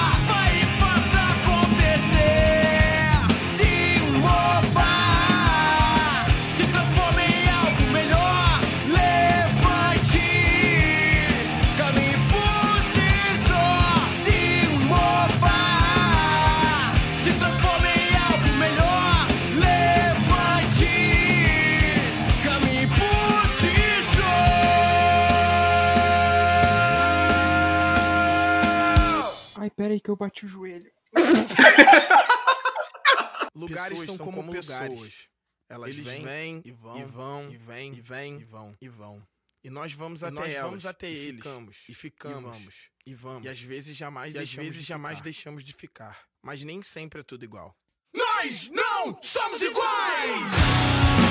Pera aí que eu bati o joelho. lugares são, como, como pessoas. Elas Eles vêm, vêm e vão, e vão, e vêm, e vêm, e vão, e vão. E nós vamos até nós elas, vamos até e eles, ficamos, e ficamos, e vamos, e vamos. E às vezes jamais, e às vezes de jamais deixamos de ficar. Mas nem sempre é tudo igual. Nós não somos iguais!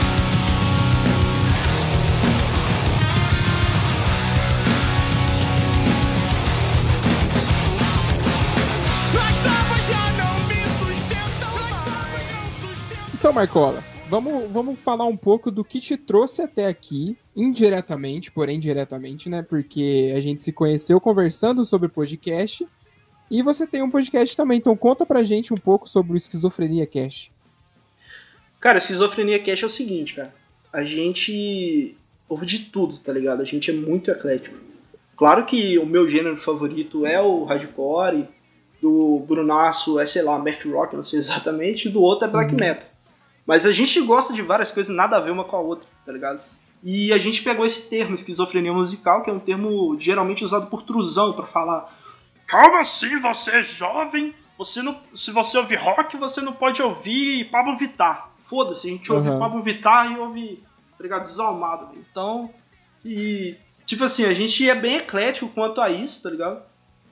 Então, Marcola, vamos, vamos falar um pouco do que te trouxe até aqui, indiretamente, porém diretamente, né? Porque a gente se conheceu conversando sobre podcast. E você tem um podcast também, então conta pra gente um pouco sobre o Esquizofrenia Cast. Cara, Esquizofrenia Cast é o seguinte, cara. A gente ouve de tudo, tá ligado? A gente é muito eclético. Claro que o meu gênero favorito é o hardcore, do Brunaço é, sei lá, math rock, não sei exatamente, e do outro é black uhum. metal. Mas a gente gosta de várias coisas, nada a ver uma com a outra, tá ligado? E a gente pegou esse termo, esquizofrenia musical, que é um termo geralmente usado por trusão para falar. Calma assim, você é jovem, você não, se você ouvir rock, você não pode ouvir Pablo Vittar. Foda-se, a gente ouve uhum. Pablo Vittar e ouve, tá ligado, desalmado. Então, e tipo assim, a gente é bem eclético quanto a isso, tá ligado?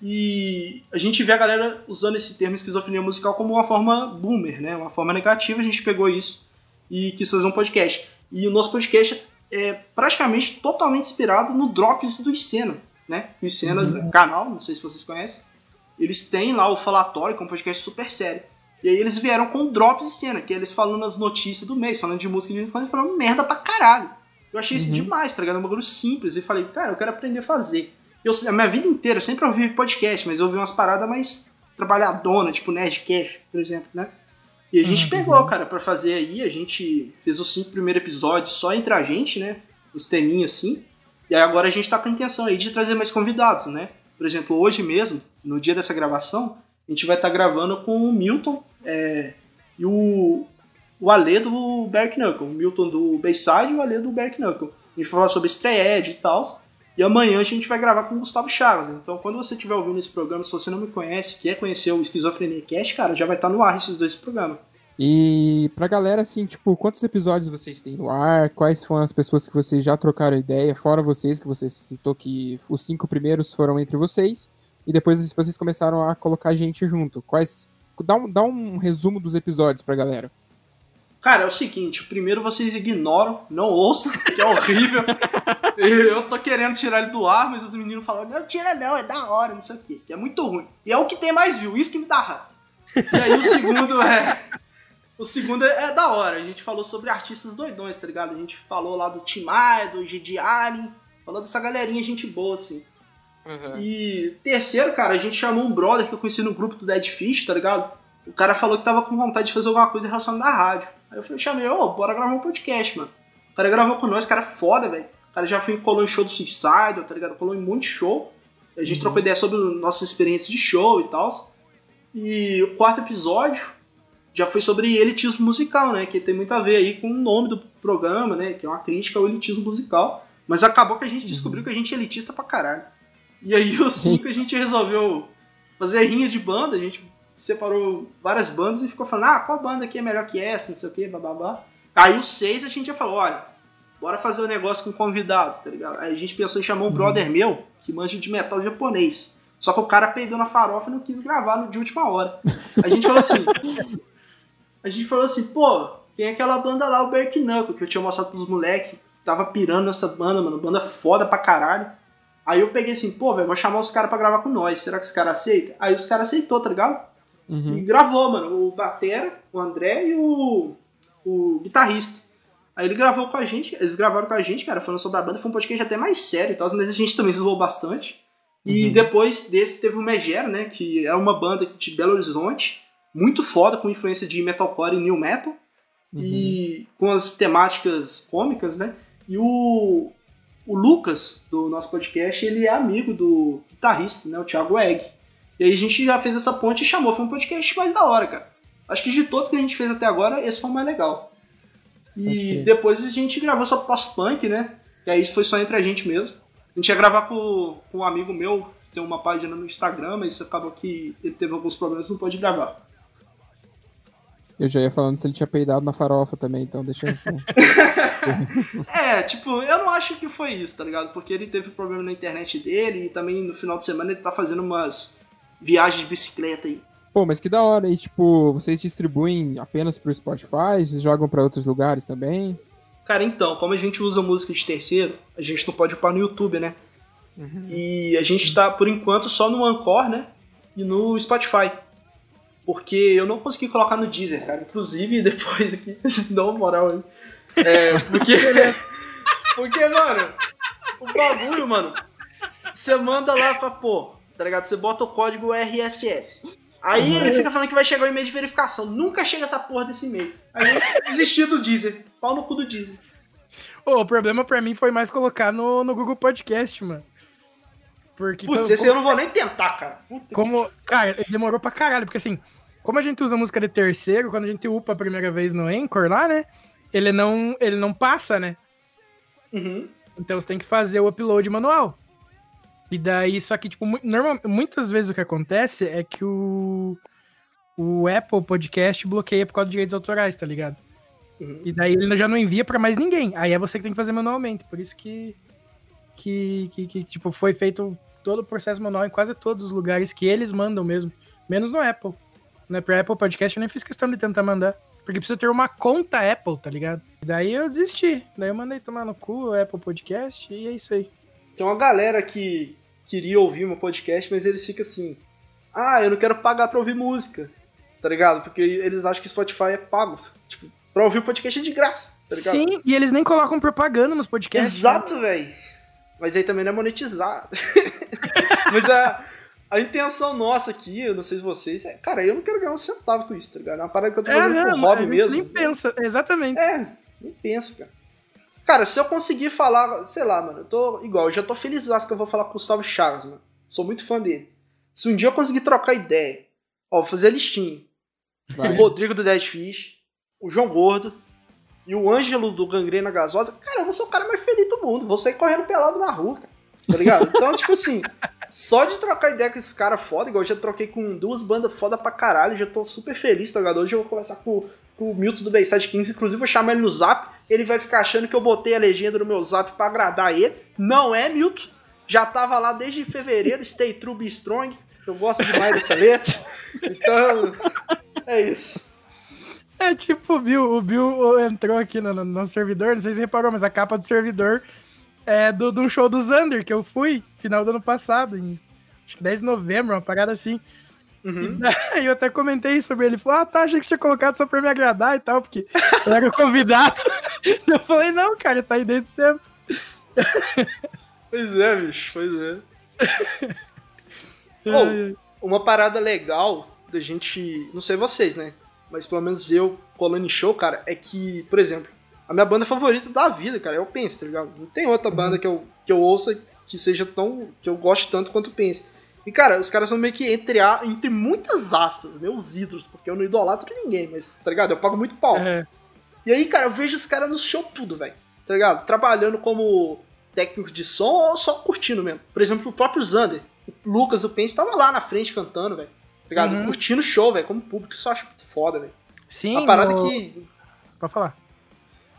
E a gente vê a galera usando esse termo esquizofrenia musical como uma forma boomer, né? Uma forma negativa. A gente pegou isso e quis fazer um podcast. E o nosso podcast é praticamente totalmente inspirado no Drops do Icena, né? O Icena, uhum. canal, não sei se vocês conhecem. Eles têm lá o Falatório, que é um podcast super sério. E aí eles vieram com Drops de Cena, que é eles falando as notícias do mês, falando de música de vez falando merda pra caralho. Eu achei isso uhum. demais, tá ligado? Um bagulho simples. E falei, cara, eu quero aprender a fazer. Eu, a minha vida inteira eu sempre ouvi podcast, mas eu ouvi umas paradas mais trabalhadona, tipo Nerdcast, por exemplo, né? E a gente uhum. pegou, cara, para fazer aí, a gente fez os cinco primeiros episódios só entre a gente, né? Os teminhos assim. E aí agora a gente tá com a intenção aí de trazer mais convidados, né? Por exemplo, hoje mesmo, no dia dessa gravação, a gente vai estar tá gravando com o Milton é, e o, o Alê do Berk Knuckle. O Milton do Bayside e o Alê do Berk Knuckle. A gente vai falar sobre estreia e tal. E amanhã a gente vai gravar com o Gustavo Chagas. Então, quando você estiver ouvindo esse programa, se você não me conhece, quer conhecer o Esquizofrenia Cast, cara, já vai estar no ar esses dois programas. E pra galera, assim, tipo, quantos episódios vocês têm no ar? Quais foram as pessoas que vocês já trocaram ideia? Fora vocês, que você citou que os cinco primeiros foram entre vocês. E depois vocês começaram a colocar gente junto. Quais. Dá um, dá um resumo dos episódios pra galera. Cara, é o seguinte, o primeiro vocês ignoram, não ouçam, que é horrível. eu tô querendo tirar ele do ar, mas os meninos falam, não tira não, é da hora, não sei o quê, que é muito ruim. E é o que tem mais view, isso que me dá raiva. E aí o segundo é... O segundo é, é, da hora, a gente falou sobre artistas doidões, tá ligado? A gente falou lá do Tim Maia, do Gigi Allen, Falou dessa galerinha, gente boa, assim. Uhum. E terceiro, cara, a gente chamou um brother que eu conheci no grupo do Dead Fish, tá ligado? O cara falou que tava com vontade de fazer alguma coisa relacionada à rádio. Aí eu falei, chamei, ô, oh, bora gravar um podcast, mano. O cara gravou com nós, cara é foda, velho. O cara já foi, colou em show do Suicide, tá ligado? Colou em muito show. A gente uhum. trocou ideia sobre nossas experiências de show e tal. E o quarto episódio já foi sobre elitismo musical, né? Que tem muito a ver aí com o nome do programa, né? Que é uma crítica ao elitismo musical. Mas acabou que a gente descobriu que a gente é elitista pra caralho. E aí o 5 a gente resolveu fazer rinha de banda, a gente separou várias bandas e ficou falando, ah, qual banda aqui é melhor que essa, não sei o que, bababá. Aí o 6 a gente já falou, olha, bora fazer o um negócio com convidado, tá ligado? Aí a gente pensou em chamar um uhum. brother meu, que manja de metal japonês. Só que o cara peidou na farofa e não quis gravar de última hora. A gente falou assim. a gente falou assim, pô, tem aquela banda lá, o Berk Knuckle, que eu tinha mostrado pros moleques. Tava pirando nessa banda, mano. Banda foda pra caralho. Aí eu peguei assim, pô, velho, vou chamar os caras pra gravar com nós. Será que os caras aceitam? Aí os caras aceitou, tá ligado? Uhum. E gravou, mano. O Batera, o André e o, o guitarrista. Aí ele gravou com a gente, eles gravaram com a gente, cara, falando sobre a banda. Foi um podcast até mais sério e tal, mas a gente também zoou bastante. E uhum. depois desse teve o Megero, né? Que é uma banda de Belo Horizonte, muito foda, com influência de metalcore e new metal. Uhum. E com as temáticas cômicas, né? E o, o Lucas, do nosso podcast, ele é amigo do guitarrista, né? O Thiago Egg. E aí a gente já fez essa ponte e chamou. Foi um podcast mais da hora, cara. Acho que de todos que a gente fez até agora, esse foi o mais legal. E depois a gente gravou só pós-punk, né? E aí isso foi só entre a gente mesmo. A gente ia gravar com, com um amigo meu, que tem uma página no Instagram, mas acabou que ele teve alguns problemas e não pôde gravar. Eu já ia falando se ele tinha peidado na farofa também, então deixa eu. é, tipo, eu não acho que foi isso, tá ligado? Porque ele teve problema na internet dele e também no final de semana ele tá fazendo umas viagens de bicicleta aí. Pô, mas que da hora. E, tipo, vocês distribuem apenas pro Spotify? Vocês jogam para outros lugares também? Cara, então, como a gente usa música de terceiro, a gente não pode upar no YouTube, né? Uhum. E a gente tá, por enquanto, só no Anchor, né? E no Spotify. Porque eu não consegui colocar no Deezer, cara. Inclusive, depois aqui, vocês dão uma moral aí. É, porque. porque, mano, o bagulho, mano. Você manda lá pra, pô, tá ligado? Você bota o código RSS. Aí ele fica falando que vai chegar o e-mail de verificação. Nunca chega essa porra desse e-mail. Aí eu desisti do Deezer. Pau no cu do Deezer. Oh, o problema pra mim foi mais colocar no, no Google Podcast, mano. Porque. Putz, esse como... eu não vou nem tentar, cara. Puta como. Cara, demorou pra caralho, porque assim, como a gente usa música de terceiro, quando a gente upa a primeira vez no Anchor lá, né? Ele não, ele não passa, né? Uhum. Então você tem que fazer o upload manual. E daí, só que, tipo, normal, muitas vezes o que acontece é que o, o Apple Podcast bloqueia por causa de direitos autorais, tá ligado? Uhum. E daí ele já não envia para mais ninguém. Aí é você que tem que fazer manualmente. Por isso que, que, que, que, tipo, foi feito todo o processo manual em quase todos os lugares que eles mandam mesmo. Menos no Apple. Né? Pra Apple Podcast eu nem fiz questão de tentar mandar. Porque precisa ter uma conta Apple, tá ligado? Daí eu desisti. Daí eu mandei tomar no cu o Apple Podcast e é isso aí. Tem uma galera que queria ouvir meu podcast, mas eles ficam assim: ah, eu não quero pagar pra ouvir música, tá ligado? Porque eles acham que Spotify é pago. Tipo, pra ouvir o podcast é de graça, tá ligado? Sim, e eles nem colocam propaganda nos podcasts. Né? Exato, né? velho. Mas aí também não é monetizar. mas a, a intenção nossa aqui, eu não sei se vocês, é, cara, eu não quero ganhar um centavo com isso, tá ligado? É uma parada que eu tô é, fazendo é, por hobby mesmo. Nem pensa, exatamente. É, nem pensa, cara. Cara, se eu conseguir falar, sei lá, mano, eu tô igual, eu já tô feliz que eu vou falar com o Gustavo Chagas, mano. Sou muito fã dele. Se um dia eu conseguir trocar ideia, ó, vou fazer a listinha. Vai. O Rodrigo do Dead Fish, o João Gordo e o Ângelo do Gangrena Gasosa, cara, eu vou ser o cara mais feliz do mundo. Vou sair correndo pelado na rua, cara. Tá ligado? Então, tipo assim, só de trocar ideia com esse cara foda, igual eu já troquei com duas bandas foda pra caralho, já tô super feliz, tá ligado? Hoje eu vou conversar com o Milton do Bayside 15, inclusive vou chamar ele no zap, ele vai ficar achando que eu botei a legenda no meu zap para agradar ele. Não é, Milton. Já tava lá desde fevereiro, Stay True Be Strong. Eu gosto demais dessa letra. Então, é isso. É tipo o Bill, o Bill entrou aqui no, no servidor, não sei se você reparou, mas a capa do servidor é do, um show do Zander que eu fui final do ano passado, em acho que 10 de novembro, uma parada assim. Uhum. E eu até comentei sobre ele. Falou, ah, tá, achei que você tinha colocado só pra me agradar e tal, porque eu era convidado. eu falei, não, cara, tá aí desde sempre. Pois é, bicho, pois é. oh, uma parada legal da gente. Não sei vocês, né? Mas pelo menos eu, colando em show, cara, é que, por exemplo, a minha banda favorita da vida, cara, é o Pense, tá ligado? Não tem outra banda que eu, que eu ouça que seja tão. que eu goste tanto quanto o Pense. E, cara, os caras são meio que entre, a, entre muitas aspas, meus ídolos, porque eu não idolatro ninguém, mas, tá ligado? Eu pago muito pau. É. E aí, cara, eu vejo os caras no show tudo, velho. Tá ligado? Trabalhando como técnico de som ou só curtindo mesmo. Por exemplo, o próprio Zander, o Lucas do Pense, tava lá na frente cantando, velho. Tá ligado? Uhum. Curtindo o show, velho. Como público, isso eu acho muito foda, velho. Sim. Uma parada no... que. Pode falar.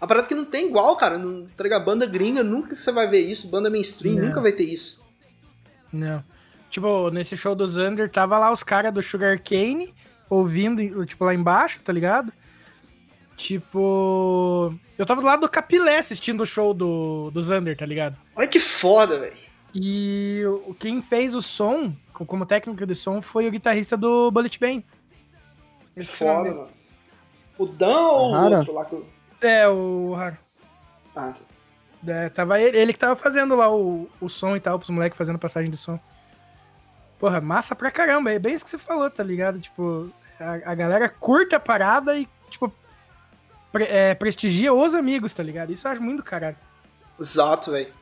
Uma parada que não tem igual, cara. Não, tá ligado? Banda gringa, nunca você vai ver isso. Banda mainstream, não. nunca vai ter isso. Não. Tipo, nesse show do Zander, tava lá os caras do Sugar Cane ouvindo, tipo, lá embaixo, tá ligado? Tipo. Eu tava do lado do Capilé assistindo o show do, do Zander, tá ligado? Olha que foda, velho. E o, quem fez o som, como técnico de som, foi o guitarrista do Bullet Bane. Esse foda, mano. O Dan ou o outro lá que eu... É, o Hara. Ah, tá. É, tava ele, ele que tava fazendo lá o, o som e tal, pros moleques fazendo passagem de som. Porra, massa pra caramba, é bem isso que você falou, tá ligado? Tipo, a, a galera curta a parada e, tipo, pre, é, prestigia os amigos, tá ligado? Isso eu acho muito caralho. Exato, velho.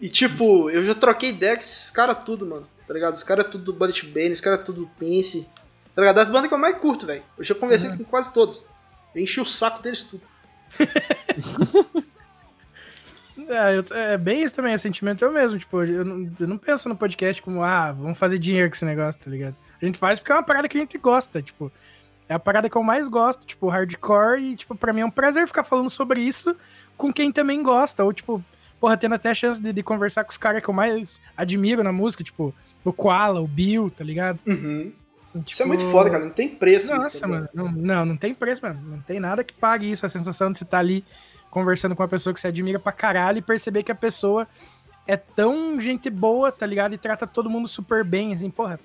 E tipo, eu já troquei ideia com esses caras tudo, mano. Tá ligado? Os caras tudo do Bullet Bane, os caras tudo do Pense. Tá ligado? Das bandas que eu mais curto, velho. Eu já conversei uhum. com quase todos. Eu enchi o saco deles tudo. é, eu, é, bem isso também, é sentimento eu mesmo. Tipo, eu não, eu não penso no podcast como, ah, vamos fazer dinheiro com esse negócio, tá ligado? A gente faz porque é uma parada que a gente gosta, tipo. É a parada que eu mais gosto, tipo, hardcore, e, tipo, pra mim é um prazer ficar falando sobre isso com quem também gosta. Ou, tipo, porra, tendo até a chance de, de conversar com os caras que eu mais admiro na música, tipo, o Koala, o Bill, tá ligado? Uhum. Tipo... Isso é muito foda, cara. Não tem preço Nossa, isso. mano. Não, não, não tem preço, mano. Não tem nada que pague isso. A sensação de você estar tá ali conversando com uma pessoa que você admira pra caralho e perceber que a pessoa é tão gente boa, tá ligado? E trata todo mundo super bem, assim, porra.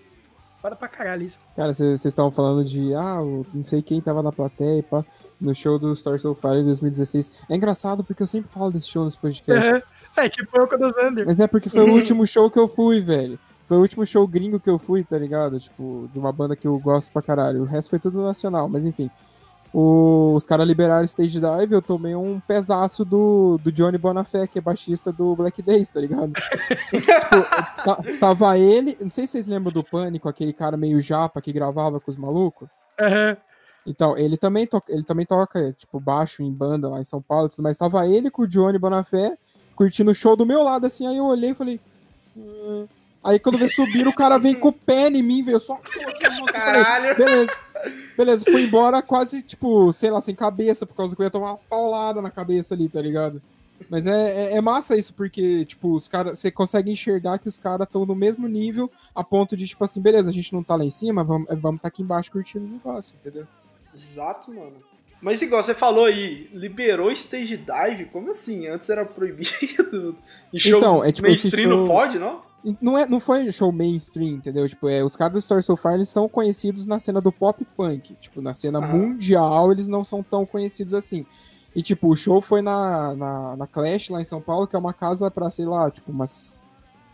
Foda pra caralho isso. Cara, vocês estavam falando de, ah, não sei quem tava na plateia, pá, no show do Star So Fire em 2016. É engraçado porque eu sempre falo desse show nos podcasts. É, é tipo eu com o Zander. Mas é porque foi o último show que eu fui, velho. Foi o último show gringo que eu fui, tá ligado? Tipo, de uma banda que eu gosto pra caralho. O resto foi tudo nacional, mas enfim. O, os caras liberaram o Stage Dive, eu tomei um pesaço do, do Johnny Bonafé, que é baixista do Black Days, tá ligado? tipo, tava ele, não sei se vocês lembram do Pânico, aquele cara meio japa que gravava com os malucos. Uhum. Então, ele também, toca, ele também toca, tipo, baixo em banda lá em São Paulo, mas tava ele com o Johnny Bonafé, curtindo o show do meu lado, assim, aí eu olhei e falei... Hum. Aí quando vem subir, o cara vem com o pé em mim, veio só... Caralho! Beleza. Beleza, fui embora quase, tipo, sei lá, sem cabeça, por causa que eu ia tomar uma paulada na cabeça ali, tá ligado? Mas é, é, é massa isso, porque, tipo, os caras. Você consegue enxergar que os caras estão no mesmo nível, a ponto de, tipo assim, beleza, a gente não tá lá em cima, vamos estar vamos tá aqui embaixo curtindo o negócio, entendeu? Exato, mano. Mas igual você falou aí, liberou stage dive? Como assim? Antes era proibido. E show então, é tipo mainstream show... não pode, não? Não, é, não foi show mainstream, entendeu? Tipo, é, os caras do Story So Far, eles são conhecidos na cena do pop punk. Tipo, na cena ah. mundial, eles não são tão conhecidos assim. E, tipo, o show foi na, na, na Clash, lá em São Paulo, que é uma casa pra, sei lá, tipo, umas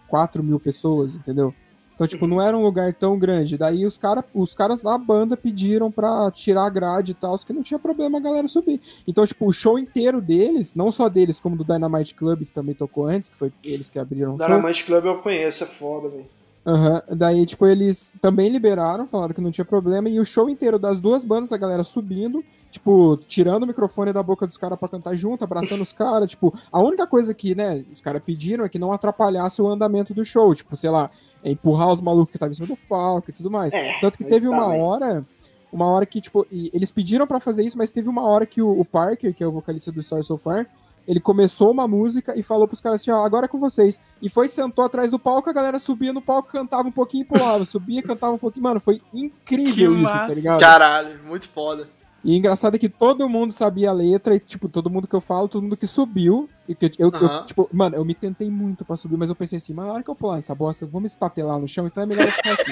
4 mil pessoas, entendeu? Então, tipo, não era um lugar tão grande. Daí os, cara, os caras da banda pediram pra tirar a grade e tal, que não tinha problema a galera subir. Então, tipo, o show inteiro deles, não só deles, como do Dynamite Club, que também tocou antes, que foi eles que abriram o show. Dynamite Club eu conheço, é foda, velho. Aham, uhum. daí, tipo, eles também liberaram, falaram que não tinha problema, e o show inteiro das duas bandas, a galera subindo, tipo, tirando o microfone da boca dos caras para cantar junto, abraçando os caras, tipo, a única coisa que, né, os caras pediram é que não atrapalhasse o andamento do show, tipo, sei lá, empurrar os malucos que estavam em cima do palco e tudo mais. É, Tanto que teve uma hora, uma hora que, tipo, eles pediram para fazer isso, mas teve uma hora que o, o, Parker, que é o vocalista do Star So Far, ele começou uma música e falou pros caras assim, ó, agora é com vocês. E foi, sentou atrás do palco, a galera subia no palco, cantava um pouquinho e pulava, subia, cantava um pouquinho. Mano, foi incrível que isso, tá massa. tá ligado? Caralho, muito foda. E engraçado é que todo mundo sabia a letra, e, tipo, todo mundo que eu falo, todo mundo que subiu. E que eu, uhum. eu, tipo, mano, eu me tentei muito pra subir, mas eu pensei assim, mas na hora que eu pular essa bosta, eu vou me estatelar no chão, então é melhor eu ficar aqui.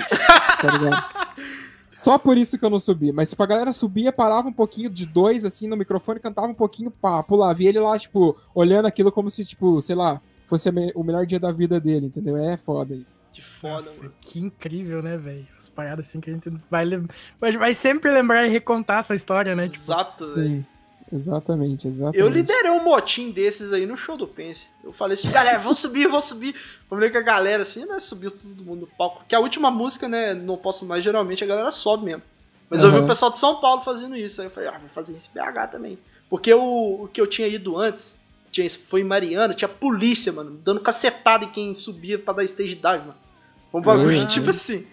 tá ligado? Só por isso que eu não subi. Mas, tipo, a galera subia, parava um pouquinho de dois, assim, no microfone, cantava um pouquinho, pá, pulava. E ele lá, tipo, olhando aquilo como se, tipo, sei lá, fosse o melhor dia da vida dele, entendeu? É foda isso. Que foda, Nossa, mano. Que incrível, né, velho? As paradas assim que a gente vai, vai, vai sempre lembrar e recontar essa história, né? Tipo, Exato, tipo... velho. Exatamente, exatamente. Eu liderei um motim desses aí no show do Pense. Eu falei assim, galera, vamos subir, vamos subir. Falei com a galera assim, né? Subiu todo mundo no palco. Que a última música, né? Não posso mais, geralmente a galera sobe mesmo. Mas uhum. eu vi o pessoal de São Paulo fazendo isso. Aí eu falei, ah, vou fazer isso em BH também. Porque o, o que eu tinha ido antes, tinha, foi em Mariana, tinha polícia, mano, dando cacetada em quem subia pra dar stage dive, mano. Um bagulho, uhum. tipo assim.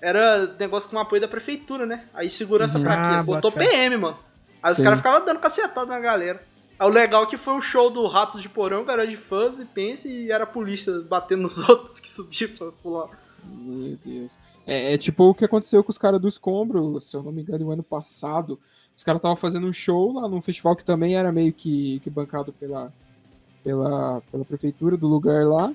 Era negócio com apoio da prefeitura, né? Aí segurança uhum. pra quê? Ah, botou PM, mano. Aí os caras ficavam dando cacetada na galera. Aí o legal é que foi um show do Ratos de Porão, cara de fãs e pense, e era a polícia batendo nos outros que subiam pra pular. Meu Deus. É, é, tipo o que aconteceu com os caras do Escombro, se eu não me engano, no ano passado. Os caras estavam fazendo um show lá num festival que também era meio que, que bancado pela, pela, pela prefeitura do lugar lá.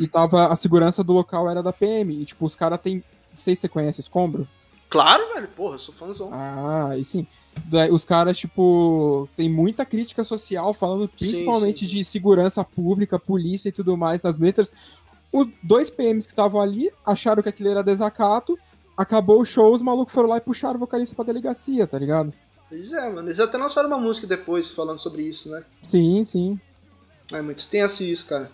E tava. A segurança do local era da PM. E tipo, os caras tem. Não sei se você conhece Escombro. Claro, velho, porra, eu sou fãzão. Ah, e sim os caras, tipo, tem muita crítica social falando principalmente sim, sim. de segurança pública, polícia e tudo mais nas letras. Os dois PMs que estavam ali acharam que aquilo era desacato, acabou o show, os malucos foram lá e puxaram o vocalista pra delegacia, tá ligado? Pois é, mano. Eles até lançaram uma música depois falando sobre isso, né? Sim, sim. É muito tenso isso, cara.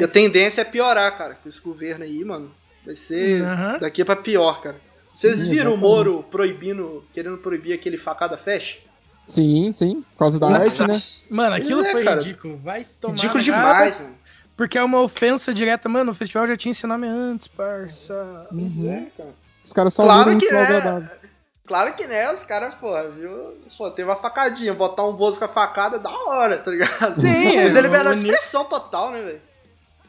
E a tendência é piorar, cara, com esse governo aí, mano. Vai ser uhum. daqui pra pior, cara. Vocês viram o Moro proibindo, querendo proibir aquele facada fecha? Sim, sim. Por causa da arte, né? Mano, aquilo é, foi cara. ridículo. Vai tomar. Ridículo demais, mano. Porque é uma ofensa direta. Mano, o festival já tinha esse nome antes, parça. Uhum. É, cara. Os caras só claro que é. Claro que né, os caras, pô, viu? Pô, teve uma facadinha, botar um Bozo com a facada da hora, tá ligado? Sim, Mas é, é liberdade de expressão total, né, velho?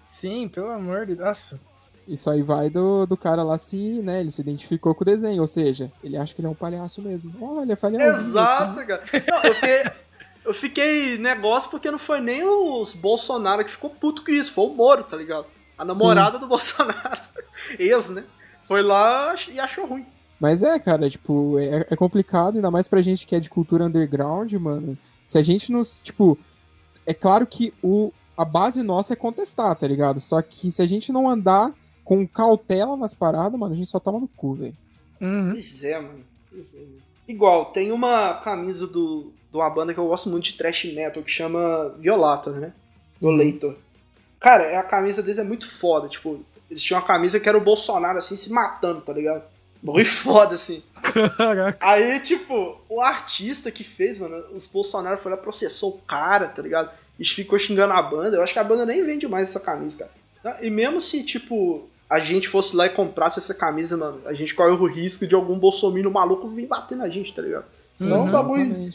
Sim, pelo amor de Deus. Isso aí vai do, do cara lá se, né, ele se identificou com o desenho, ou seja, ele acha que ele é um palhaço mesmo. Olha, palhaço. Exato, cara. Não, eu fiquei, eu fiquei negócio porque não foi nem os Bolsonaro que ficou puto com isso, foi o Moro, tá ligado? A namorada Sim. do Bolsonaro, ex, né? Foi lá e achou ruim. Mas é, cara, tipo, é, é complicado, ainda mais pra gente que é de cultura underground, mano. Se a gente nos, tipo, é claro que o, a base nossa é contestar, tá ligado? Só que se a gente não andar com cautela nas paradas, mano, a gente só toma no cu, velho. Uhum. Pois é, mano. Pois é. Igual, tem uma camisa do, de uma banda que eu gosto muito de thrash metal que chama Violator, né? Violator. Cara, a camisa deles é muito foda. Tipo, eles tinham uma camisa que era o Bolsonaro, assim, se matando, tá ligado? Muito foda, assim. Caraca. Aí, tipo, o artista que fez, mano, os Bolsonaro foi lá, processou o cara, tá ligado? E ficou xingando a banda. Eu acho que a banda nem vende mais essa camisa, cara. E mesmo se, tipo, a gente fosse lá e comprasse essa camisa, mano, a gente corre o risco de algum bolsominion maluco vir bater na gente, tá ligado? Não, um bagulho.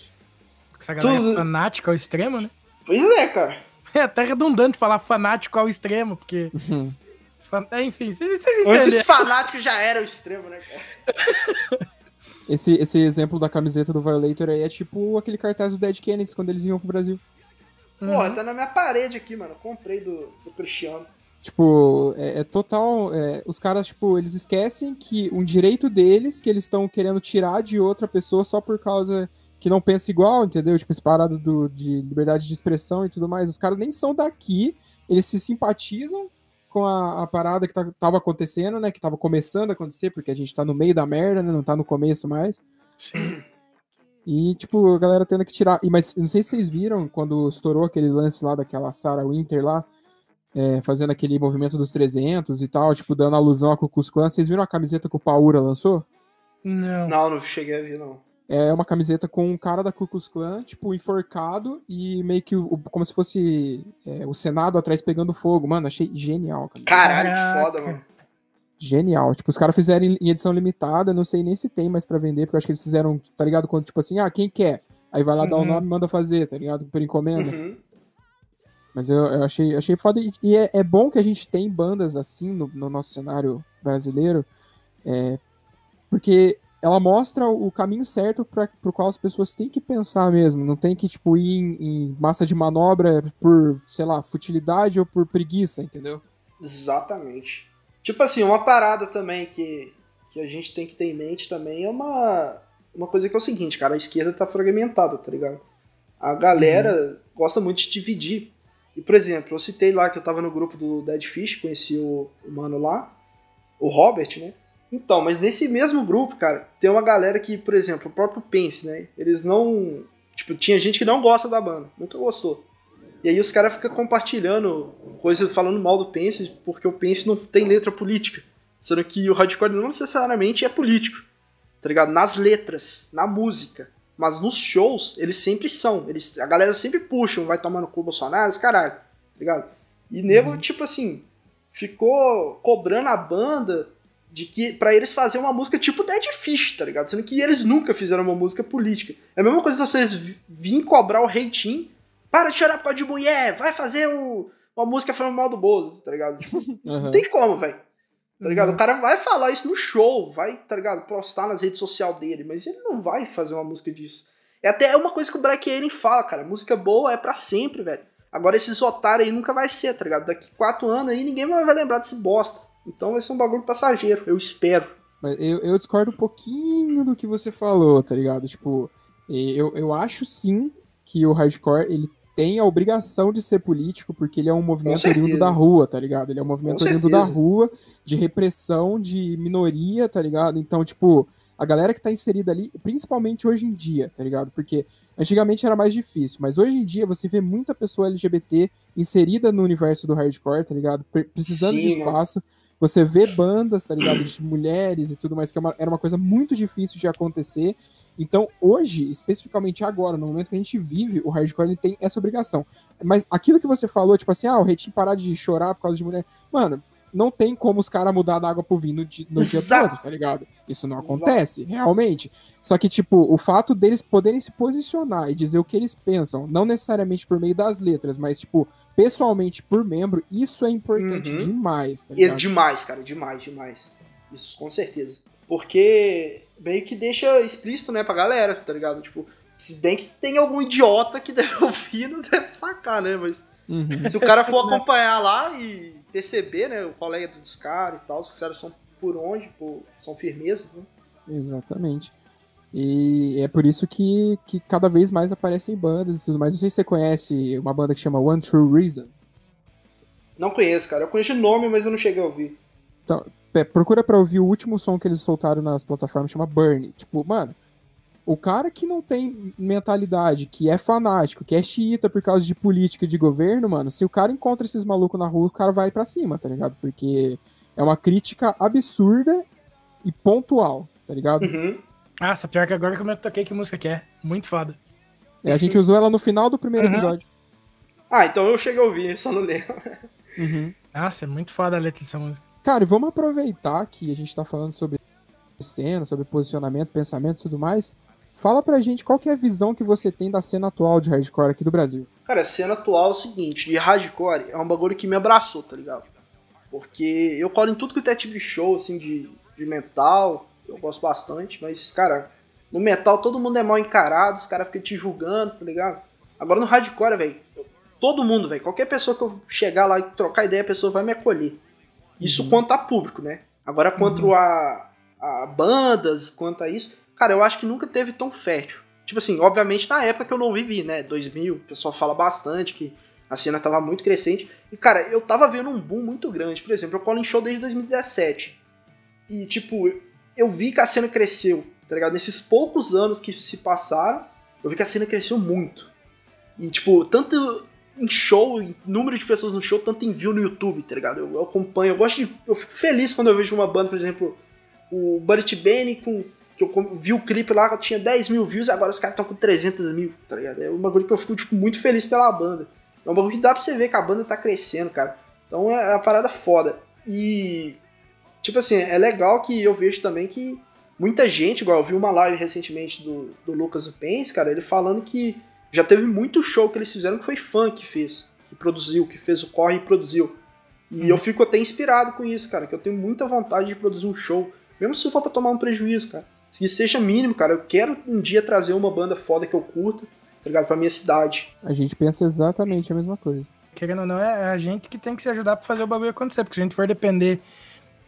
Essa galera Tudo... é fanática ao extremo, né? Pois é, cara. É até redundante falar fanático ao extremo, porque. Uhum. É, enfim, vocês, vocês Antes fanático já era o extremo, né, cara? Esse, esse exemplo da camiseta do Violator aí é tipo aquele cartaz do Dead Kennedys quando eles iam pro Brasil. Porra, uhum. tá na minha parede aqui, mano. comprei do, do Cristiano. Tipo, é, é total. É, os caras, tipo, eles esquecem que um direito deles, que eles estão querendo tirar de outra pessoa só por causa que não pensa igual, entendeu? Tipo, esse parado do, de liberdade de expressão e tudo mais. Os caras nem são daqui, eles se simpatizam com a, a parada que tá, tava acontecendo, né? Que tava começando a acontecer, porque a gente tá no meio da merda, né? Não tá no começo mais. Sim. E, tipo, a galera tendo que tirar. E, mas não sei se vocês viram quando estourou aquele lance lá daquela Sarah Winter lá é, fazendo aquele movimento dos 300 e tal, tipo, dando alusão a Cucus Clan. Vocês viram a camiseta que o Paura lançou? Não. Não, não cheguei a ver, não. É uma camiseta com um cara da Ku Klux Klan, tipo, enforcado e meio que o, como se fosse é, o Senado atrás pegando fogo. Mano, achei genial. Cara. Caralho, que foda, mano. Genial. Tipo, os caras fizeram em edição limitada, não sei nem se tem mais para vender, porque eu acho que eles fizeram, tá ligado? Quando, tipo assim, ah, quem quer? Aí vai lá uhum. dar o uhum. nome e manda fazer, tá ligado? Por encomenda. Uhum. Mas eu, eu, achei, achei foda. E é, é, bom que a gente tem bandas assim no, no nosso cenário brasileiro, é, porque ela mostra o caminho certo para o qual as pessoas têm que pensar mesmo. Não tem que, tipo, ir em, em, massa de manobra por, sei lá, futilidade ou por preguiça, entendeu? Exatamente. Tipo assim, uma parada também que, que a gente tem que ter em mente também é uma, uma coisa que é o seguinte, cara, a esquerda tá fragmentada, tá ligado? A galera uhum. gosta muito de dividir E, por exemplo, eu citei lá que eu tava no grupo do Dead Fish, conheci o, o mano lá, o Robert, né? Então, mas nesse mesmo grupo, cara, tem uma galera que, por exemplo, o próprio Pense, né? Eles não. Tipo, tinha gente que não gosta da banda, nunca gostou. E aí os caras ficam compartilhando coisas falando mal do Pense, porque o Pense não tem letra política. Sendo que o hardcore não necessariamente é político, tá ligado? Nas letras, na música. Mas nos shows, eles sempre são. Eles, a galera sempre puxa, vai tomando cu Bolsonaro, os caralho, tá ligado? E nego, uhum. tipo assim, ficou cobrando a banda de que para eles fazer uma música tipo Dead Fish, tá ligado? Sendo que eles nunca fizeram uma música política. É a mesma coisa se vocês virem cobrar o reitinho, para de chorar por causa de mulher, vai fazer o, uma música falando mal do Bozo, tá ligado? Tipo, uhum. Não tem como, velho. Tá ligado? Uhum. O cara vai falar isso no show, vai, tá ligado? Postar nas redes sociais dele, mas ele não vai fazer uma música disso. É até uma coisa que o Black Alien fala, cara. Música boa é para sempre, velho. Agora esses otários aí nunca vai ser, tá ligado? Daqui quatro anos aí ninguém vai lembrar desse bosta. Então vai ser um bagulho passageiro, eu espero. Mas eu, eu discordo um pouquinho do que você falou, tá ligado? Tipo, eu, eu acho sim que o hardcore ele tem a obrigação de ser político, porque ele é um movimento oriundo da rua, tá ligado? Ele é um movimento oriundo da rua, de repressão de minoria, tá ligado? Então, tipo, a galera que tá inserida ali, principalmente hoje em dia, tá ligado? Porque antigamente era mais difícil, mas hoje em dia você vê muita pessoa LGBT inserida no universo do hardcore, tá ligado? Precisando Sim, de espaço. Mano. Você vê bandas, tá ligado? De mulheres e tudo mais, que é era uma coisa muito difícil de acontecer. Então, hoje, especificamente agora, no momento que a gente vive, o hardcore ele tem essa obrigação. Mas aquilo que você falou, tipo assim, ah, o Retinho parar de chorar por causa de mulher. Mano, não tem como os caras mudar da água pro vinho no, dia, no dia todo, tá ligado? Isso não acontece, Exato. realmente. Só que, tipo, o fato deles poderem se posicionar e dizer o que eles pensam, não necessariamente por meio das letras, mas, tipo, pessoalmente por membro, isso é importante uhum. demais, tá ligado? É demais, cara, demais, demais. Isso com certeza. Porque meio que deixa explícito, né, pra galera, tá ligado? Tipo, se bem que tem algum idiota que deve ouvir, não deve sacar, né? Mas uhum. se o cara for acompanhar lá e perceber, né, o colega dos caras e tal, se os caras são por onde, por, são firmeza, né? Exatamente. E é por isso que, que cada vez mais aparecem bandas e tudo mais. Não sei se você conhece uma banda que chama One True Reason. Não conheço, cara. Eu conheço o nome, mas eu não cheguei a ouvir. Então, procura pra ouvir o último som que eles soltaram nas plataformas, chama Burn. Tipo, mano, o cara que não tem mentalidade, que é fanático, que é xiita por causa de política de governo, mano, se o cara encontra esses malucos na rua, o cara vai para cima, tá ligado? Porque é uma crítica absurda e pontual, tá ligado? Uhum. Nossa, pior que agora que eu me toquei que música que é. Muito foda. É, a gente usou ela no final do primeiro uhum. episódio. Ah, então eu cheguei a ouvir, só não lembro. Uhum. Nossa, é muito foda a letra dessa música. Cara, e vamos aproveitar que a gente tá falando sobre cena, sobre posicionamento, pensamento e tudo mais. Fala pra gente qual que é a visão que você tem da cena atual de hardcore aqui do Brasil. Cara, a cena atual é o seguinte, de hardcore é um bagulho que me abraçou, tá ligado? Porque eu colo em tudo que é tipo de show, assim, de, de metal, eu gosto bastante, mas, cara, no metal todo mundo é mal encarado, os caras ficam te julgando, tá ligado? Agora no hardcore, velho, todo mundo, velho, qualquer pessoa que eu chegar lá e trocar ideia, a pessoa vai me acolher. Isso uhum. quanto a público, né? Agora, quanto uhum. a, a bandas, quanto a isso, cara, eu acho que nunca teve tão fértil. Tipo assim, obviamente na época que eu não vivi, né? 2000, o pessoal fala bastante que a cena tava muito crescente. E, cara, eu tava vendo um boom muito grande. Por exemplo, eu colo em show desde 2017. E, tipo, eu vi que a cena cresceu, tá ligado? Nesses poucos anos que se passaram, eu vi que a cena cresceu muito. E, tipo, tanto em show, em número de pessoas no show, tanto em view no YouTube, tá ligado? Eu, eu, acompanho, eu gosto de. Eu fico feliz quando eu vejo uma banda, por exemplo, o Buddy Benny com. Que eu vi o clipe lá, tinha 10 mil views, agora os caras estão com 300 mil, tá ligado? É um bagulho que eu fico tipo, muito feliz pela banda. É um bagulho que dá pra você ver que a banda tá crescendo, cara. Então é, é uma parada foda. E. Tipo assim, é legal que eu vejo também que muita gente, igual eu vi uma live recentemente do, do Lucas Pence, cara, ele falando que já teve muito show que eles fizeram que foi fã que fez, que produziu, que fez o corre e produziu. E hum. eu fico até inspirado com isso, cara, que eu tenho muita vontade de produzir um show, mesmo se for pra tomar um prejuízo, cara. Se seja mínimo, cara, eu quero um dia trazer uma banda foda que eu curta, tá ligado? Pra minha cidade. A gente pensa exatamente a mesma coisa. Querendo ou não, é a gente que tem que se ajudar pra fazer o bagulho acontecer, porque se a gente for depender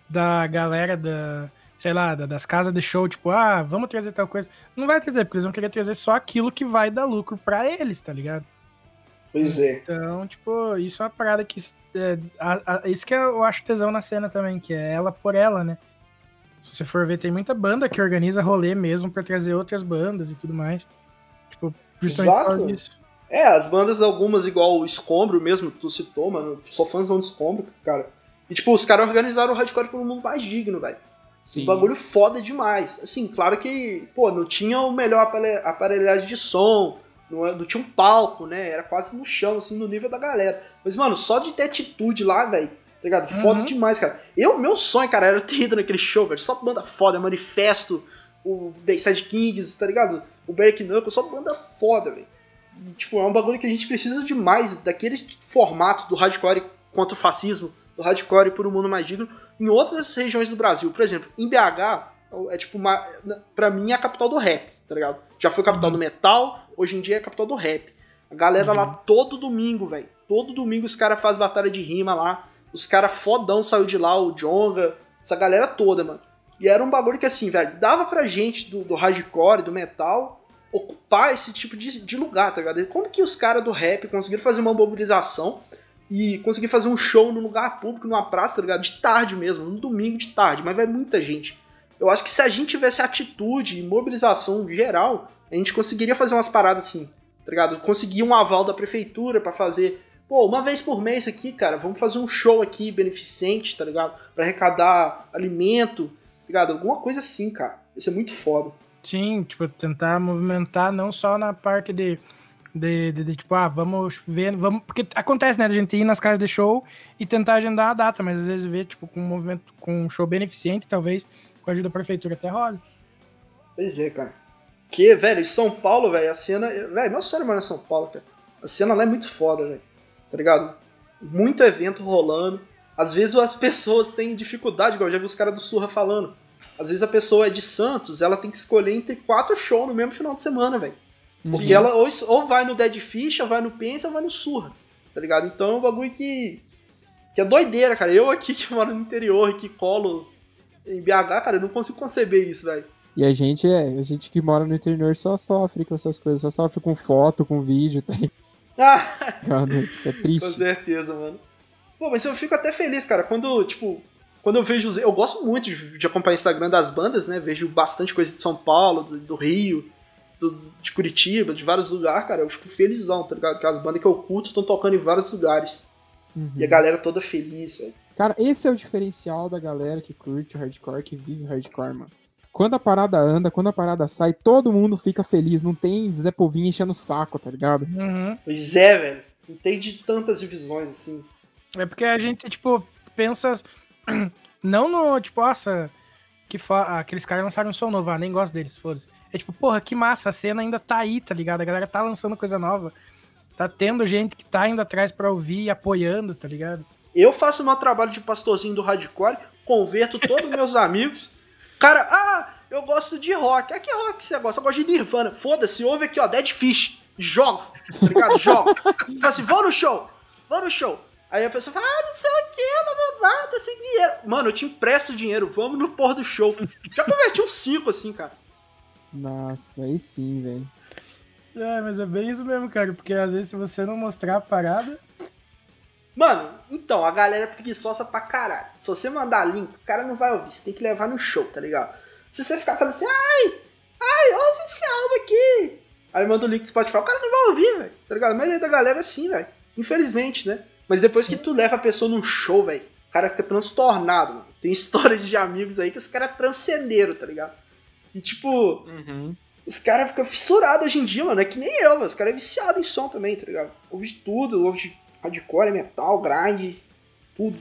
da galera da sei lá, das casas de show, tipo, ah, vamos trazer tal coisa. Não vai trazer, porque eles vão querer trazer só aquilo que vai dar lucro para eles, tá ligado? Pois é. Então, tipo, isso é uma parada que. É, a, a, isso que eu acho tesão na cena também, que é ela por ela, né? Se você for ver, tem muita banda que organiza rolê mesmo para trazer outras bandas e tudo mais. Tipo, Exato. É, as bandas, algumas, igual o Escombro mesmo, tu citou, mano. Sou fãzão do Escombro, cara. E, tipo, os caras organizaram o hardcore por um mundo mais digno, velho. Um bagulho foda demais. Assim, claro que, pô, não tinha o melhor aparelhagem de som, não, é, não tinha um palco, né? Era quase no chão, assim, no nível da galera. Mas, mano, só de ter atitude lá, velho, tá ligado? Foda uhum. demais, cara. Eu, meu sonho, cara, era ter ido naquele show, velho. Só banda foda, Manifesto, o Bayside Kings, tá ligado? O Berk Knuckle, só banda foda, velho. Tipo, é um bagulho que a gente precisa demais daquele formato do hardcore contra o fascismo, do hardcore por um mundo mais digno, em outras regiões do Brasil. Por exemplo, em BH, é tipo uma. Pra mim é a capital do rap, tá ligado? Já foi capital do metal, hoje em dia é a capital do rap. A galera uhum. lá todo domingo, velho. Todo domingo os caras fazem batalha de rima lá. Os caras fodão saiu de lá, o Jonga, essa galera toda, mano. E era um bagulho que assim, velho, dava pra gente do, do hardcore, do metal, ocupar esse tipo de, de lugar, tá ligado? Como que os caras do rap conseguiram fazer uma mobilização e conseguir fazer um show num lugar público, numa praça, tá ligado? De tarde mesmo, no domingo de tarde, mas vai muita gente. Eu acho que se a gente tivesse atitude e mobilização geral, a gente conseguiria fazer umas paradas assim, tá ligado? Conseguir um aval da prefeitura para fazer, pô, uma vez por mês aqui, cara, vamos fazer um show aqui beneficente, tá ligado? Para arrecadar alimento, tá ligado? Alguma coisa assim, cara. Isso é muito foda. Sim, tipo, tentar movimentar não só na parte de, de, de, de, tipo, ah, vamos ver, vamos. Porque acontece, né, a gente ir nas casas de show e tentar agendar a data, mas às vezes ver, tipo, com um movimento, com um show beneficente, talvez, com a ajuda da prefeitura até rola. Pois é, cara. Que, velho, em São Paulo, velho, a cena. Velho, meu sonho mano, em São Paulo, cara. A cena lá é muito foda, velho. Tá ligado? Muito evento rolando. Às vezes as pessoas têm dificuldade, igual eu já vi os caras do Surra falando. Às vezes a pessoa é de Santos, ela tem que escolher entre quatro shows no mesmo final de semana, velho. Porque Sim. ela ou, ou vai no Dead Fish, ou vai no Pensa, ou vai no Surra. Tá ligado? Então é um bagulho que. que é doideira, cara. Eu aqui que moro no interior e que colo em BH, cara, eu não consigo conceber isso, velho. E a gente é, a gente que mora no interior só sofre com essas coisas, só sofre com foto, com vídeo, tá Ah! Cara, é triste. Com certeza, mano. Pô, mas eu fico até feliz, cara, quando, tipo, quando eu vejo. Eu gosto muito de, acompanhar o Instagram das bandas, né? Vejo bastante coisa de São Paulo, do, do Rio, do, de Curitiba, de vários lugares, cara. Eu fico felizão, tá ligado? Que as bandas que eu curto estão tocando em vários lugares. Uhum. E a galera toda feliz, velho. Cara, esse é o diferencial da galera que curte o hardcore, que vive hardcore, mano. Quando a parada anda, quando a parada sai, todo mundo fica feliz. Não tem Zé Povinho enchendo o saco, tá ligado? Uhum. Pois é, velho. Não tem de tantas divisões assim. É porque a gente, tipo, pensa. Não no, tipo, nossa, que fa... aqueles caras lançaram um som novo, ah, nem gosto deles, foda-se. É tipo, porra, que massa, a cena ainda tá aí, tá ligado? A galera tá lançando coisa nova. Tá tendo gente que tá indo atrás pra ouvir e apoiando, tá ligado? Eu faço o meu trabalho de pastorzinho do hardcore, converto todos meus amigos. Cara, ah, eu gosto de rock. Ah, que rock você gosta? Eu gosto de Nirvana. Foda-se, ouve aqui, ó, Dead Fish. Joga, tá ligado? Joga. Fala assim, vou no show, vou no show. Aí a pessoa fala, ah, não sei o que, blá, blá, tô sem dinheiro. Mano, eu te empresto dinheiro, vamos no pôr do show. Já converti uns 5 assim, cara. Nossa, aí sim, velho. É, mas é bem isso mesmo, cara, porque às vezes se você não mostrar a parada. Mano, então, a galera é preguiçosa pra caralho. Se você mandar link, o cara não vai ouvir, você tem que levar no show, tá ligado? Se você ficar falando assim, ai, ai, ouve esse álbum aqui. Aí manda o link do Spotify, o cara não vai ouvir, velho. Tá ligado? A maioria da galera é assim, velho. Infelizmente, né? Mas depois que tu leva a pessoa num show, velho, o cara fica transtornado, mano. Tem histórias de amigos aí que os caras transcenderam, tá ligado? E tipo, uhum. os caras ficam fissurados hoje em dia, mano. É que nem eu, mano. Os caras é viciado em som também, tá ligado? Ouve de tudo, ouve de hardcore, metal, grind, tudo.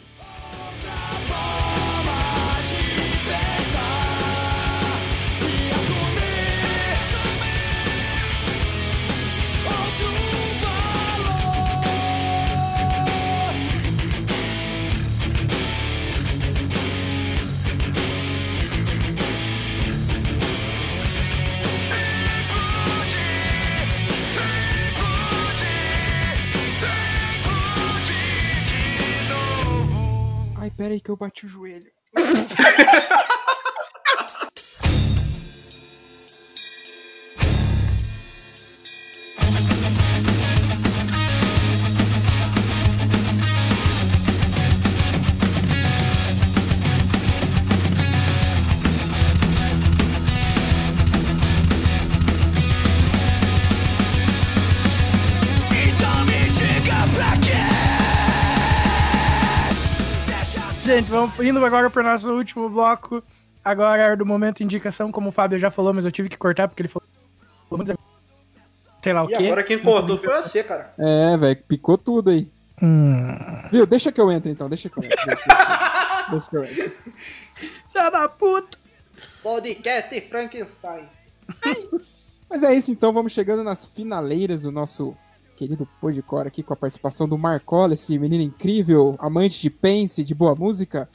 Pera aí que eu bati o joelho. gente, vamos indo agora pro nosso último bloco. Agora é do momento indicação, como o Fábio já falou, mas eu tive que cortar porque ele falou. Sei lá o e quê. agora quem cortou foi você, cara. É, velho, picou tudo aí. Hum. Viu? Deixa que eu entre então, deixa que eu entre. Deixa, deixa que eu entre. Já da puta! Podcast Frankenstein. Mas é isso, então vamos chegando nas finaleiras do nosso querido Podcore aqui com a participação do Marcola, esse menino incrível, amante de pense, de boa música.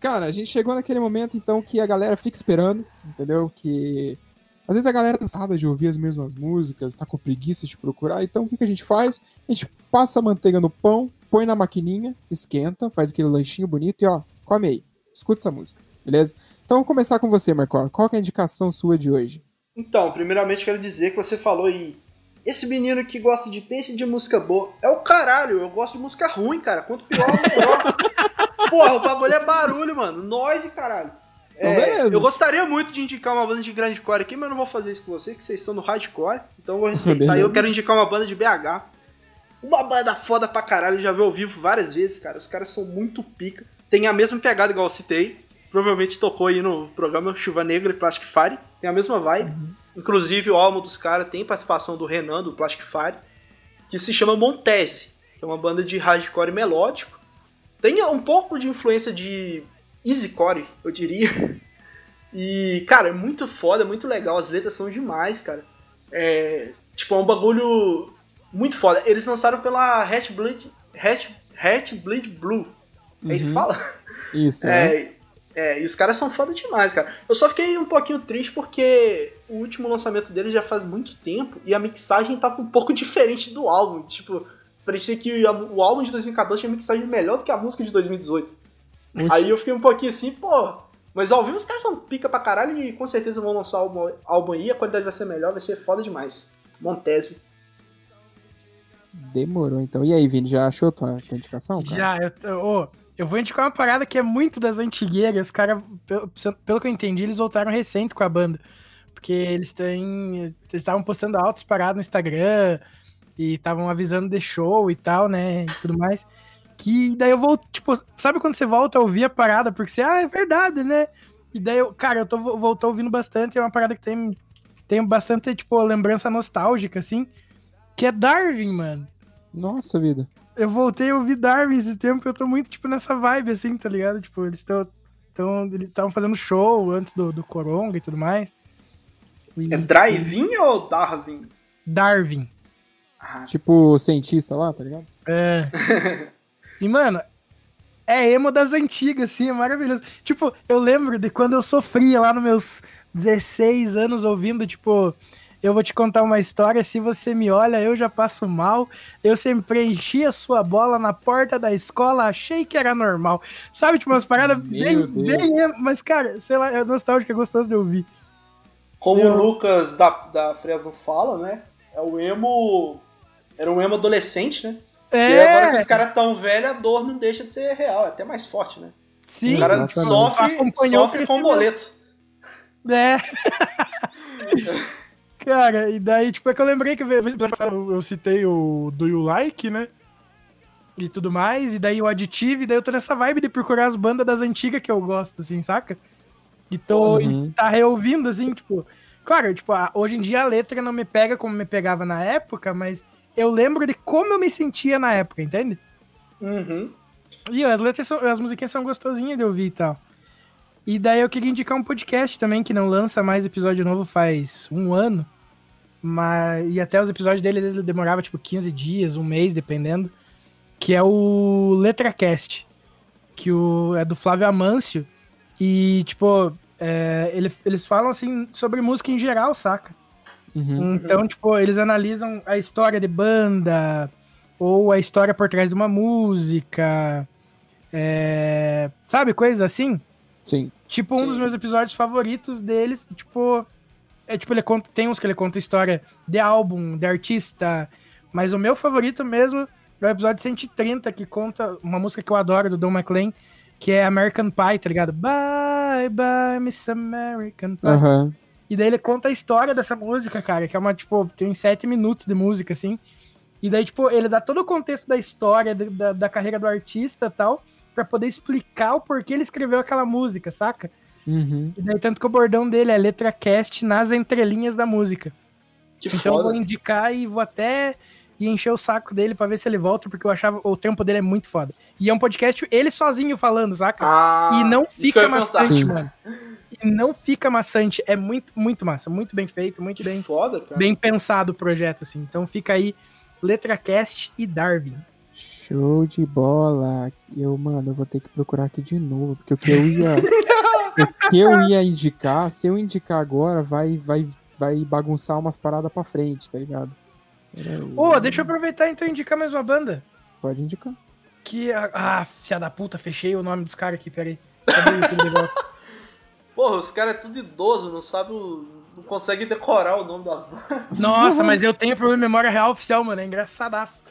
Cara, a gente chegou naquele momento então que a galera fica esperando, entendeu? Que às vezes a galera tá cansada de ouvir as mesmas músicas, tá com preguiça de procurar, então o que, que a gente faz? A gente passa a manteiga no pão, põe na maquininha, esquenta, faz aquele lanchinho bonito e ó, come aí, escuta essa música, beleza? Então vamos começar com você, Marcola. Qual é a indicação sua de hoje? Então, primeiramente quero dizer que você falou aí. Esse menino que gosta de pense de música boa é o caralho. Eu gosto de música ruim, cara. Quanto pior, melhor. Porra, o bagulho é barulho, mano. Noise, caralho. Então, É, eu gostaria muito de indicar uma banda de grindcore aqui, mas eu não vou fazer isso com vocês, que vocês estão no hardcore. Então eu vou respeitar. E eu quero indicar uma banda de BH. Uma banda foda pra caralho, já vi ao vivo várias vezes, cara. Os caras são muito pica. Tem a mesma pegada igual eu citei. Provavelmente tocou aí no programa Chuva Negra e Plastic Fire. Tem a mesma vibe. Inclusive o álbum dos caras tem participação do Renan, do Plastic Fire. Que se chama Montese. Que é uma banda de hardcore melódico. Tem um pouco de influência de easycore, eu diria. E, cara, é muito foda, é muito legal. As letras são demais, cara. É, tipo, é um bagulho muito foda. Eles lançaram pela Hat Bleed, Hat, Hat Bleed Blue. É isso que Uhum. fala? Isso, né? É, e os caras são foda demais, cara. Eu só fiquei um pouquinho triste porque o último lançamento deles já faz muito tempo e a mixagem tava um pouco diferente do álbum. Tipo, parecia que o álbum de 2014 tinha mixagem melhor do que a música de 2018. Oxi. Aí eu fiquei um pouquinho assim, pô. Mas ao vivo os caras são pica pra caralho e com certeza vão lançar o álbum, aí, a qualidade vai ser melhor, vai ser foda demais. Montese. Demorou, então. E aí, Vini, já achou tua, tua indicação? Cara? Já, eu, tô- ô, eu vou indicar uma parada que é muito das antigueiras. Os caras, pelo, que eu entendi, eles voltaram recente com a banda. Porque eles têm. Eles estavam postando altos paradas no Instagram e estavam avisando de show e tal, né? E tudo mais. Que daí eu vou, tipo, sabe quando você volta a ouvir a parada? Porque você, ah, é verdade, né? E daí eu, cara, eu tô, voltou ouvindo bastante. É uma parada que tem, tem bastante, tipo, lembrança nostálgica, assim. Que é Darwin, mano Nossa vida. Eu voltei a ouvir Darwin esse tempo, eu tô muito, tipo, nessa vibe, assim, tá ligado? Tipo, eles estão. Tão, eles estavam fazendo show antes do, do Coronga e tudo mais. E- É Drive-In ou Darwin? Darwin. Ah, Tipo cientista lá, tá ligado? É. e, mano, é emo das antigas, assim, é maravilhoso. Tipo, eu lembro de quando eu sofria lá nos meus 16 anos ouvindo, tipo, eu vou te contar uma história, se você me olha, eu já passo mal. Eu sempre enchi a sua bola na porta da escola, achei que era normal. Sabe, tipo, umas paradas bem, bem emo, mas, cara, sei lá, é nostálgico, é gostoso de ouvir. Como Eu- o Lucas da, da Fresno fala, né? É o emo. Era um emo adolescente, né? E É, agora que os caras tão velhos, a dor não deixa de ser real, é até mais forte, né? sim, o cara Exatamente. sofre, Acompanhou sofre o com crescimento. boleto. É. Cara, e daí, tipo, é que eu lembrei que eu, eu citei o Do You Like, né? E tudo mais, e daí o Additive, e daí eu tô nessa vibe de procurar as bandas das antigas que eu gosto, assim, saca? E tô Uhum. e tá reouvindo, assim, tipo. Claro, tipo, a- hoje em dia a letra não me pega como me pegava na época, mas eu lembro de como eu me sentia na época, entende? Uhum. E as letras, são, as musiquinhas são gostosinhas de ouvir e tal. E daí eu queria indicar um podcast também que não lança mais episódio novo faz um ano. Mas, e até os episódios dele, às vezes, ele demorava tipo 15 dias, um mês, dependendo. Que é o LetraCast. Que o, é do Flávio Amâncio. E, tipo, é, ele- eles falam assim sobre música em geral, saca? Uhum. Então, tipo, eles analisam a história de banda, ou a história por trás de uma música, é, sabe, coisas assim. Sim. Tipo, um Sim. dos meus episódios favoritos deles, tipo, é tipo, ele conta, tem uns que ele conta história de álbum, de artista, mas o meu favorito mesmo é o episódio 130, que conta uma música que eu adoro, do Don McLean, que é American Pie, tá ligado? Bye, bye, Miss American Pie. Aham. E daí ele conta a história dessa música, cara, que é uma, tipo, tem uns sete minutos de música, assim. E daí, tipo, ele dá todo o contexto da história, da, da, da carreira do artista e tal. para poder explicar o porquê ele escreveu aquela música, saca? Uhum. E daí, tanto que o bordão dele é letra cast nas entrelinhas da música. Que então foda. eu vou indicar e vou até encher o saco dele pra ver se ele volta, porque eu achava o tempo dele é muito foda. E é um podcast ele sozinho falando, saca? Ah, e não fica maçante, Sim. mano. E não fica maçante. É muito, muito massa. Muito bem feito, muito Que bem, foda, cara. bem pensado o projeto, assim. Então fica aí LetraCast e Darwin. Show de bola. Eu, mano, eu vou ter que procurar aqui de novo, porque o que eu ia. o que eu ia indicar, se eu indicar agora, vai, vai, vai bagunçar umas paradas pra frente, tá ligado? Ô, deixa eu aproveitar então e indicar mais uma banda. Pode indicar. Que. Ah, filha da puta, fechei o nome dos caras aqui, peraí. Cadê o YouTube de volta? Porra, os caras é tudo idoso, não sabe o... Não consegue decorar o nome das bandas. Nossa, mas eu tenho problema de memória real oficial, mano. É engraçadaço.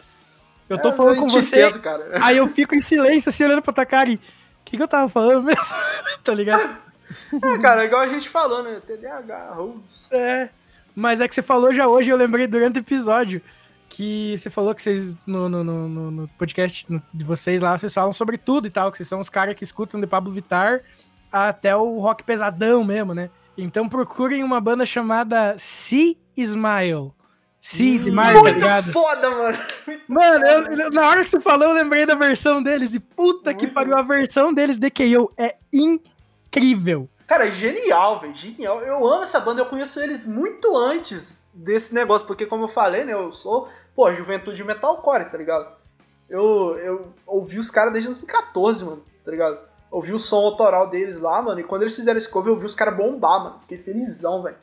Eu tô É, falando eu com você, entendo, cara. aí eu fico em silêncio, assim, olhando pra tua cara e. O que, que eu tava falando mesmo? tá ligado? É, cara, é igual a gente falou, né? TDAH, Rhodes. É. Mas é que você falou já hoje, eu lembrei durante o episódio. Que você falou que vocês, no, no, no- no- podcast de vocês lá, vocês falam sobre tudo e tal, que vocês são os caras que escutam de Pablo Vittar até o rock pesadão mesmo, né? Então procurem uma banda chamada Sea Smile. Sea de mar, tá Muito ligado? foda, mano. Mano, eu- na hora que você falou, eu lembrei da versão deles. E puta que Muito pariu, a versão deles de KO é incrível. Cara, genial, velho. Genial. Eu amo essa banda. Eu conheço eles muito antes desse negócio. Porque, como eu falei, né? Eu sou, pô, juventude metalcore, tá ligado? Eu, eu ouvi os caras desde 2014, mano, tá ligado? Ouvi o som autoral deles lá, mano. E quando eles fizeram esse cover, eu vi os caras bombar, mano. Fiquei felizão, velho.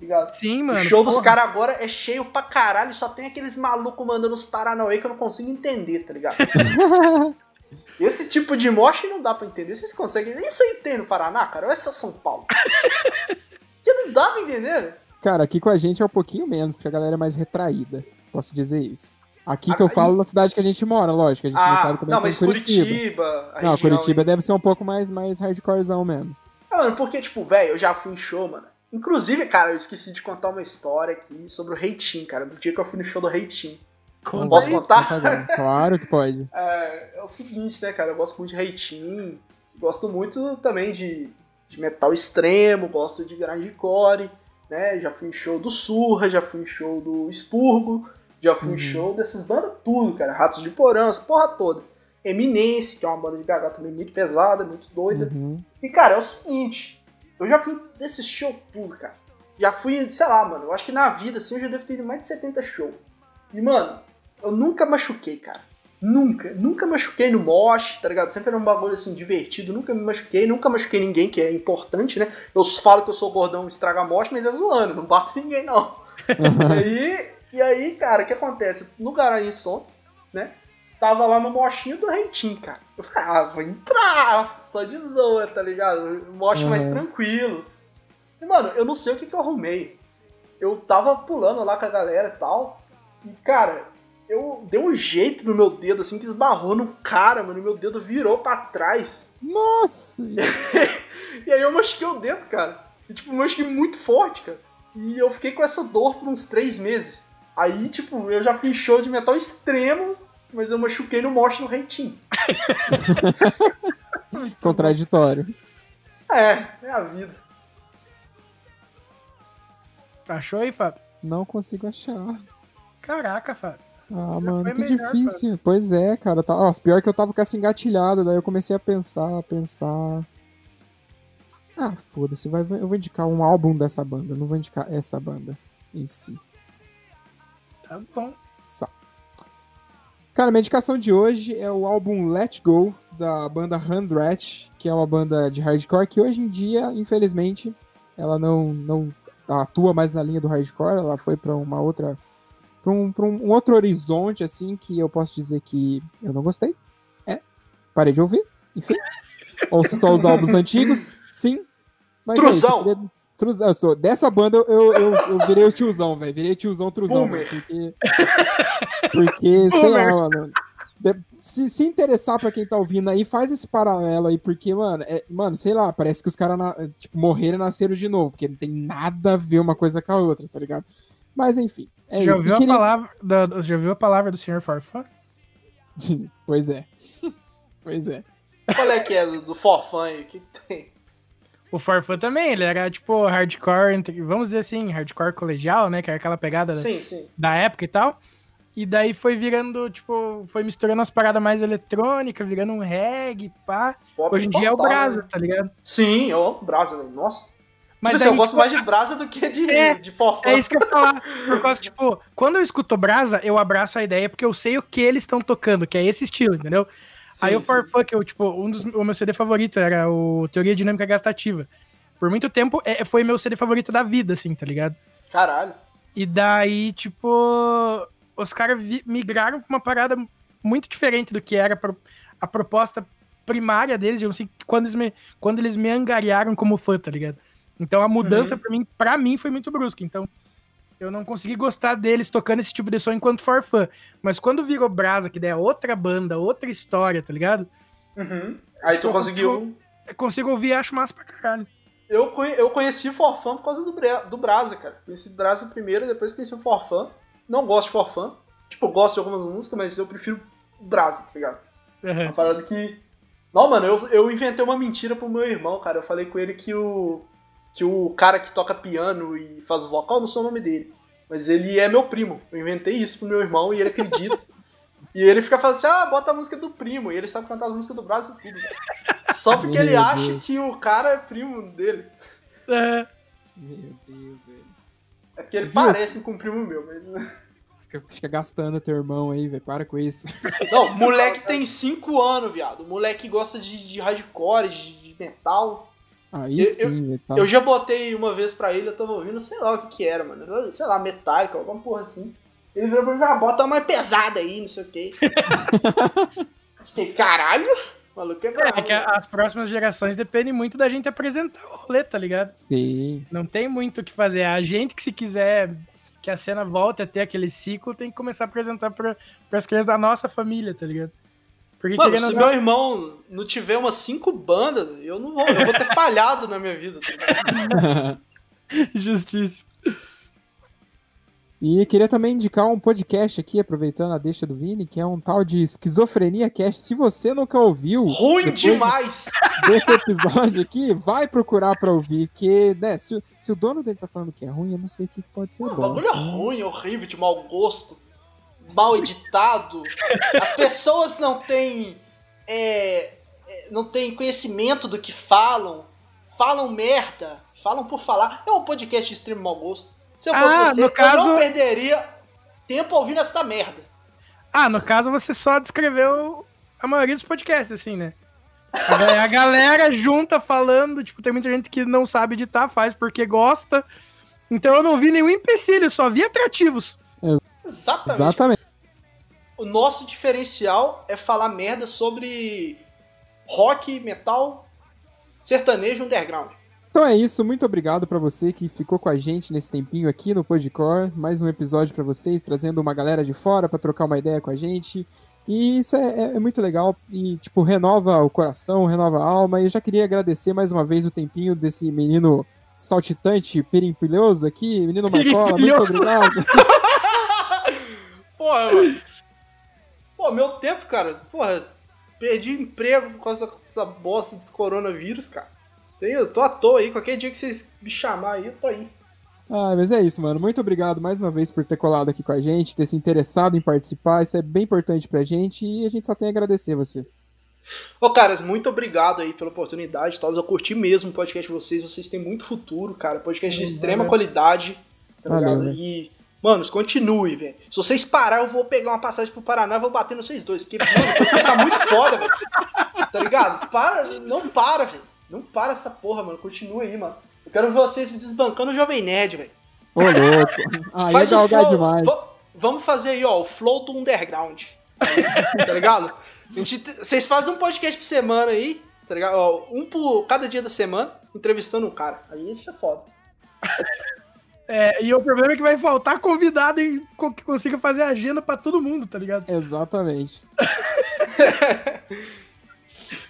Ligado? Sim, o mano. show dos porra. caras agora é cheio pra caralho. Só tem aqueles malucos mandando os Paranauê que eu não consigo entender, tá ligado? Esse tipo de mosh não dá pra entender. Vocês conseguem. Isso aí tem no Paraná, cara? Ou é só São Paulo? que não dá pra entender. Cara, aqui com a gente é um pouquinho menos, porque a galera é mais retraída. Posso dizer isso. Aqui que Ah, eu falo na cidade que a gente mora, lógico. A gente não sabe como não, é que é mas Curitiba. Curitiba. a Não, região Curitiba aí. deve ser um pouco mais, mais hardcorezão mesmo. Ah, mano, porque, tipo, velho, eu já fui em show, mano. Inclusive, cara, eu esqueci de contar uma história aqui sobre o Reitinho, cara. Do dia que eu fui no show do Reitinho. Conta Posso aí. contar? Claro que pode. É, é o seguinte, né, cara? Eu gosto muito de Reitinho. Gosto muito também de, de metal extremo. Gosto de grindcore, né? Já fui em show do Surra, já fui em show do Expurgo. Já fui em Uhum. show dessas bandas tudo, cara. Ratos de Porão, essa porra toda. Eminence, que é uma banda de BH também muito pesada, muito doida. Uhum. E, cara, é o seguinte, eu já fui desse show tudo, cara. Já fui, sei lá, mano, eu acho que na vida, assim, eu já devo ter ido mais de 70 shows. E, mano, eu nunca machuquei, cara. Nunca, nunca machuquei no mosh, tá ligado? Sempre era um bagulho, assim, divertido, nunca me machuquei, nunca machuquei ninguém, que é importante, né? Eu falo que eu sou gordão estraga mosh, mas é zoando, não bato ninguém, não. E aí, e aí, cara, o que acontece? No Garanhuns Sontes, né? Tava lá no mochinho do Reitinho, cara. Eu falei, ah, vou entrar, só de zoa, tá ligado? Moche mais Uhum. tranquilo. E, mano, eu não sei o que que eu arrumei. Eu tava pulando lá com a galera e tal. E, cara, eu dei um jeito no meu dedo, assim, que esbarrou no cara, mano. E meu dedo virou pra trás. Nossa! E aí eu machuquei o dedo, cara. E, tipo, machuquei muito forte, cara. E eu fiquei com essa dor por uns três meses. Aí, tipo, eu já fui em show de metal extremo, mas eu machuquei no moche no reitinho. Contraditório. É, é a vida. Achou aí, Fábio? Não consigo achar. Caraca, Fábio. Ah, Você mano, que melhor, difícil. Pois é, cara. Tá... Nossa, pior que eu tava com essa engatilhada, daí eu comecei a pensar, a pensar. Ah, foda-se, vai- eu vou indicar um álbum dessa banda, eu não vou indicar essa banda em si. Tá bom. Só. Cara, minha indicação de hoje é o álbum Let Go, da banda Handrat, que é uma banda de hardcore que hoje em dia, infelizmente, ela não, não atua mais na linha do hardcore, ela foi pra uma outra. pra um, pra um outro horizonte, assim, que eu posso dizer que eu não gostei. É. Parei de ouvir, enfim. Ouço só os álbuns antigos, sim. Mas é isso, Truzão! eu queria- sou. Dessa banda eu, eu, eu virei o tiozão, velho. Virei tiozão truzão. Velho, Porque. Porque, sei lá, mano. Se, se interessar pra quem tá ouvindo aí, faz esse paralelo aí, porque, mano, é- mano, sei lá, parece que os caras tipo, morreram e nasceram de novo, porque não tem nada a ver uma coisa com a outra, tá ligado? Mas enfim. É Você já isso. ouviu, E a queria- palavra da, já ouviu a palavra do Sr. Farfã? pois é. pois é. Qual é que é do, do Forfã aí? O que, que tem? O Forfã também, ele era tipo hardcore, vamos dizer assim, hardcore colegial, né? Que era aquela pegada sim, sim. da época e tal. E daí foi virando, tipo, foi misturando as paradas mais eletrônicas, virando um reggae, pá. Pop Hoje em dia é o Brasa, né? tá ligado? Sim, ó, Brasa, velho. Nossa. Mas tipo assim, eu gosto tipo, mais de Brasa do que de, é, de Forfã. É isso que eu ia falar. Por causa que, tipo, quando eu escuto Brasa, eu abraço a ideia porque eu sei o que eles estão tocando, que é esse estilo, entendeu? Sim, Aí o que eu, tipo, um dos, o meu CD favorito era o Teoria Dinâmica Gastativa. Por muito tempo, é, foi meu CD favorito da vida, assim, tá ligado? Caralho. E daí, tipo, os caras migraram pra uma parada muito diferente do que era a proposta primária deles, assim, quando eles me, quando eles me angariaram como fã, tá ligado? Então a mudança uhum. para mim, para mim foi muito brusca. Então eu não consegui gostar deles tocando esse tipo de som enquanto for fã. Mas quando virou Brasa, que daí é outra banda, outra história, tá ligado? Uhum. Aí tu conseguiu. Consigo, consigo ouvir e acho massa pra caralho. Eu, eu conheci Forfã por causa do, do Brasa, cara. Conheci Brasa primeiro, depois conheci o Forfã. Não gosto de Forfã. Tipo, gosto de algumas músicas, mas eu prefiro Brasa, tá ligado? Uhum. Uma parada que. Não, mano, eu, eu inventei uma mentira pro meu irmão, cara. Eu falei com ele que o. Que o cara que toca piano e faz vocal, não sei o nome dele. Mas ele é meu primo. Eu inventei isso pro meu irmão e ele acredita. e ele fica falando assim: ah, bota a música do primo. E ele sabe cantar as músicas do Brasa e tudo. Só porque ele acha que o cara é primo dele. É. Meu Deus, velho. É porque ele Viu? parece com um primo meu, mas. Fica, fica gastando teu irmão aí, velho. Para com isso. Não, moleque tem 5 anos, viado. O moleque gosta de, de hardcore, de, de metal. Aí eu, sim, eu. Eu já botei uma vez pra ele, eu tava ouvindo, sei lá o que que era, mano. Sei lá, Metallica, alguma porra assim. Ele virou pra mim, ah, bota uma mais pesada aí, não sei o quê. e caralho, maluco é bravo. É que as próximas gerações dependem muito da gente apresentar o rolê, tá ligado? Sim. Não tem muito o que fazer. A gente que se quiser que a cena volte a ter aquele ciclo, tem que começar a apresentar para as crianças da nossa família, tá ligado? Porque Mano, se meu irmão não tiver umas cinco bandas, eu não vou, eu vou ter falhado na minha vida. Tá Justíssimo. E queria também indicar um podcast aqui, aproveitando a deixa do Vini, que é um tal de Esquizofrenia Cast. Se você nunca ouviu. Ruim demais! Desse episódio aqui, vai procurar pra ouvir. Que, né, se, se, o dono dele tá falando que é ruim, eu não sei o que pode ser. Mano, bom. O bagulho é ruim, horrível, de mau gosto, mal editado. As pessoas não têm. É, é, não têm conhecimento do que falam. Falam merda. Falam por falar. É um podcast de extremo mau gosto. Se eu fosse ah, você, eu caso... não perderia tempo ouvindo essa merda. Ah, no caso você só descreveu a maioria dos podcasts, assim, né? A galera junta falando, tipo, tem muita gente que não sabe editar, faz porque gosta. Então eu não vi nenhum empecilho, só vi atrativos. Exatamente. Exatamente. O nosso diferencial é falar merda sobre rock, metal, sertanejo underground. Então é isso, muito obrigado para você que ficou com a gente nesse tempinho aqui no Podcore. Mais um episódio para vocês, trazendo uma galera de fora para trocar uma ideia com a gente. E isso é, é, é, muito legal e, tipo, renova o coração, renova a alma. E eu já queria agradecer mais uma vez o tempinho desse menino saltitante, perimpilhoso aqui, menino Marcola, muito obrigado. Porra, mano. Pô, meu tempo, cara. Porra, perdi emprego com essa, essa bosta desse coronavírus, cara. Eu tô à toa aí, qualquer dia que vocês me chamar aí, eu tô aí. Ah, mas é isso, mano. Muito obrigado mais uma vez por ter colado aqui com a gente, ter se interessado em participar. Isso é bem importante pra gente e a gente só tem a agradecer você. Ô, caras, muito obrigado aí pela oportunidade, tal. Eu curti mesmo o podcast de vocês. Vocês têm muito futuro, cara. Podcast de extrema qualidade. Tá Valeu, ligado? E, mano, continue, velho. Se vocês parar, eu vou pegar uma passagem pro Paraná e vou bater nos vocês dois. Porque, mano, o podcast tá muito foda, velho. Tá ligado? Para, não para, velho. Não para essa porra, mano. Continua aí, mano. Eu quero ver vocês desbancando o Jovem Nerd, velho. Ô, louco. Ah, Faz é o flow, demais. Vamos fazer aí, ó, o flow do underground. tá ligado? Vocês fazem um podcast por semana aí, tá ligado? Ó, um por cada dia da semana, entrevistando um cara. Aí isso é foda. É, e o problema é que vai faltar convidado que consiga fazer agenda para todo mundo, tá ligado? Exatamente.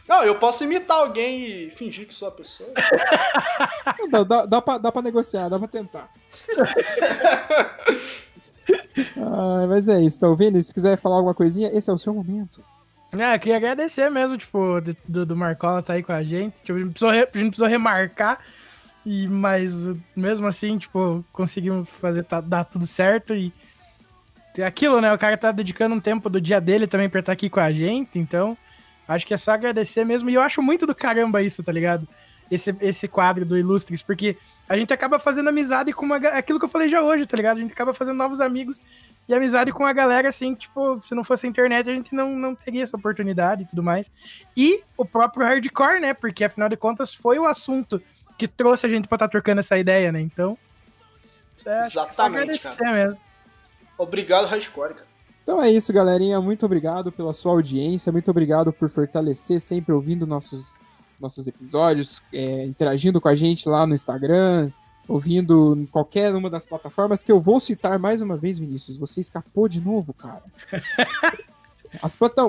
Não, eu posso imitar alguém e fingir que sou a pessoa. dá, dá, dá, pra, dá pra negociar, dá pra tentar. ah, mas é isso, tá ouvindo? Se quiser falar alguma coisinha, esse é o seu momento. É, queria agradecer mesmo, tipo, do, do Marcola tá aí com a gente. Tipo, a, gente precisou, a gente precisou remarcar, e, mas mesmo assim, tipo, conseguimos fazer tá, dar tudo certo e aquilo, né? O cara tá dedicando um tempo do dia dele também pra estar tá aqui com a gente, então acho que é só agradecer mesmo. E eu acho muito do caramba isso, tá ligado? Esse, esse quadro do Ilustres, porque a gente acaba fazendo amizade com uma, aquilo que eu falei já hoje, tá ligado? A gente acaba fazendo novos amigos e amizade com a galera, assim, tipo, se não fosse a internet, a gente não, não teria essa oportunidade e tudo mais. E o próprio hardcore, né? Porque afinal de contas foi o assunto que trouxe a gente pra estar tá trocando essa ideia, né? Então. É, Exatamente. Cara. Mesmo. Obrigado, hardcore, cara. Então é isso, galerinha. Muito obrigado pela sua audiência. Muito obrigado por fortalecer, sempre ouvindo nossos, nossos episódios, é, interagindo com a gente lá no Instagram, ouvindo em qualquer uma das plataformas que eu vou citar mais uma vez, Vinícius. Você escapou de novo, cara.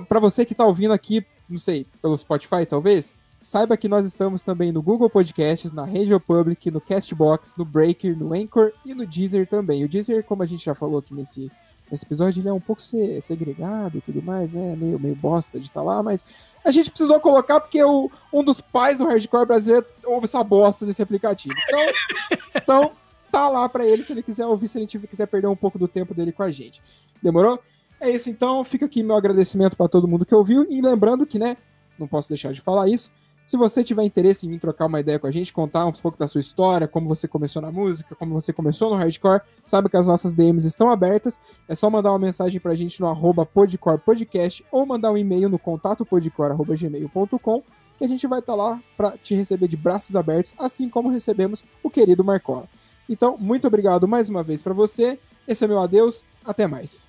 Para você que tá ouvindo aqui, não sei, pelo Spotify talvez, saiba que nós estamos também no Google Podcasts, na Radio Public, no Castbox, no Breaker, no Anchor e no Deezer também. O Deezer, como a gente já falou aqui nesse, nesse episódio, ele é um pouco segregado e tudo mais, né? Meio, meio bosta de estar tá lá, mas a gente precisou colocar porque o, um dos pais do hardcore brasileiro ouve essa bosta desse aplicativo. Então, então tá lá para ele se ele quiser ouvir, se ele quiser perder um pouco do tempo dele com a gente. Demorou? É isso então, fica aqui meu agradecimento para todo mundo que ouviu e lembrando que, né, não posso deixar de falar isso, se você tiver interesse em vir trocar uma ideia com a gente, contar um pouco da sua história, como você começou na música, como você começou no hardcore, sabe que as nossas DMs estão abertas. É só mandar uma mensagem pra gente no arroba podcorepodcast ou mandar um e-mail no contato podcore.gmail.com que a gente vai estar tá lá para te receber de braços abertos, assim como recebemos o querido Marcola. Então, muito obrigado mais uma vez para você. Esse é meu adeus. Até mais.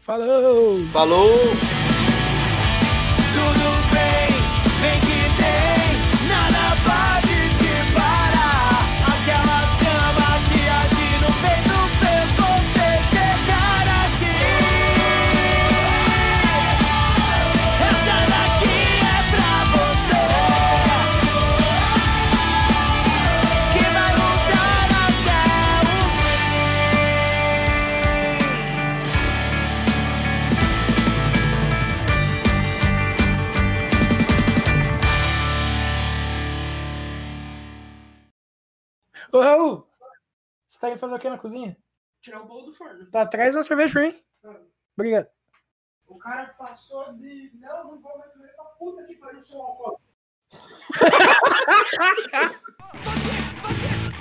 Falou! Falou! Ô, Raul, você tá indo fazer o que na cozinha? Tirar o bolo do forno. Tá, traz uma cerveja pra mim. Ah. Obrigado. O cara passou de. Não, não vou mais beber pra puta que pariu, seu alcoólatra.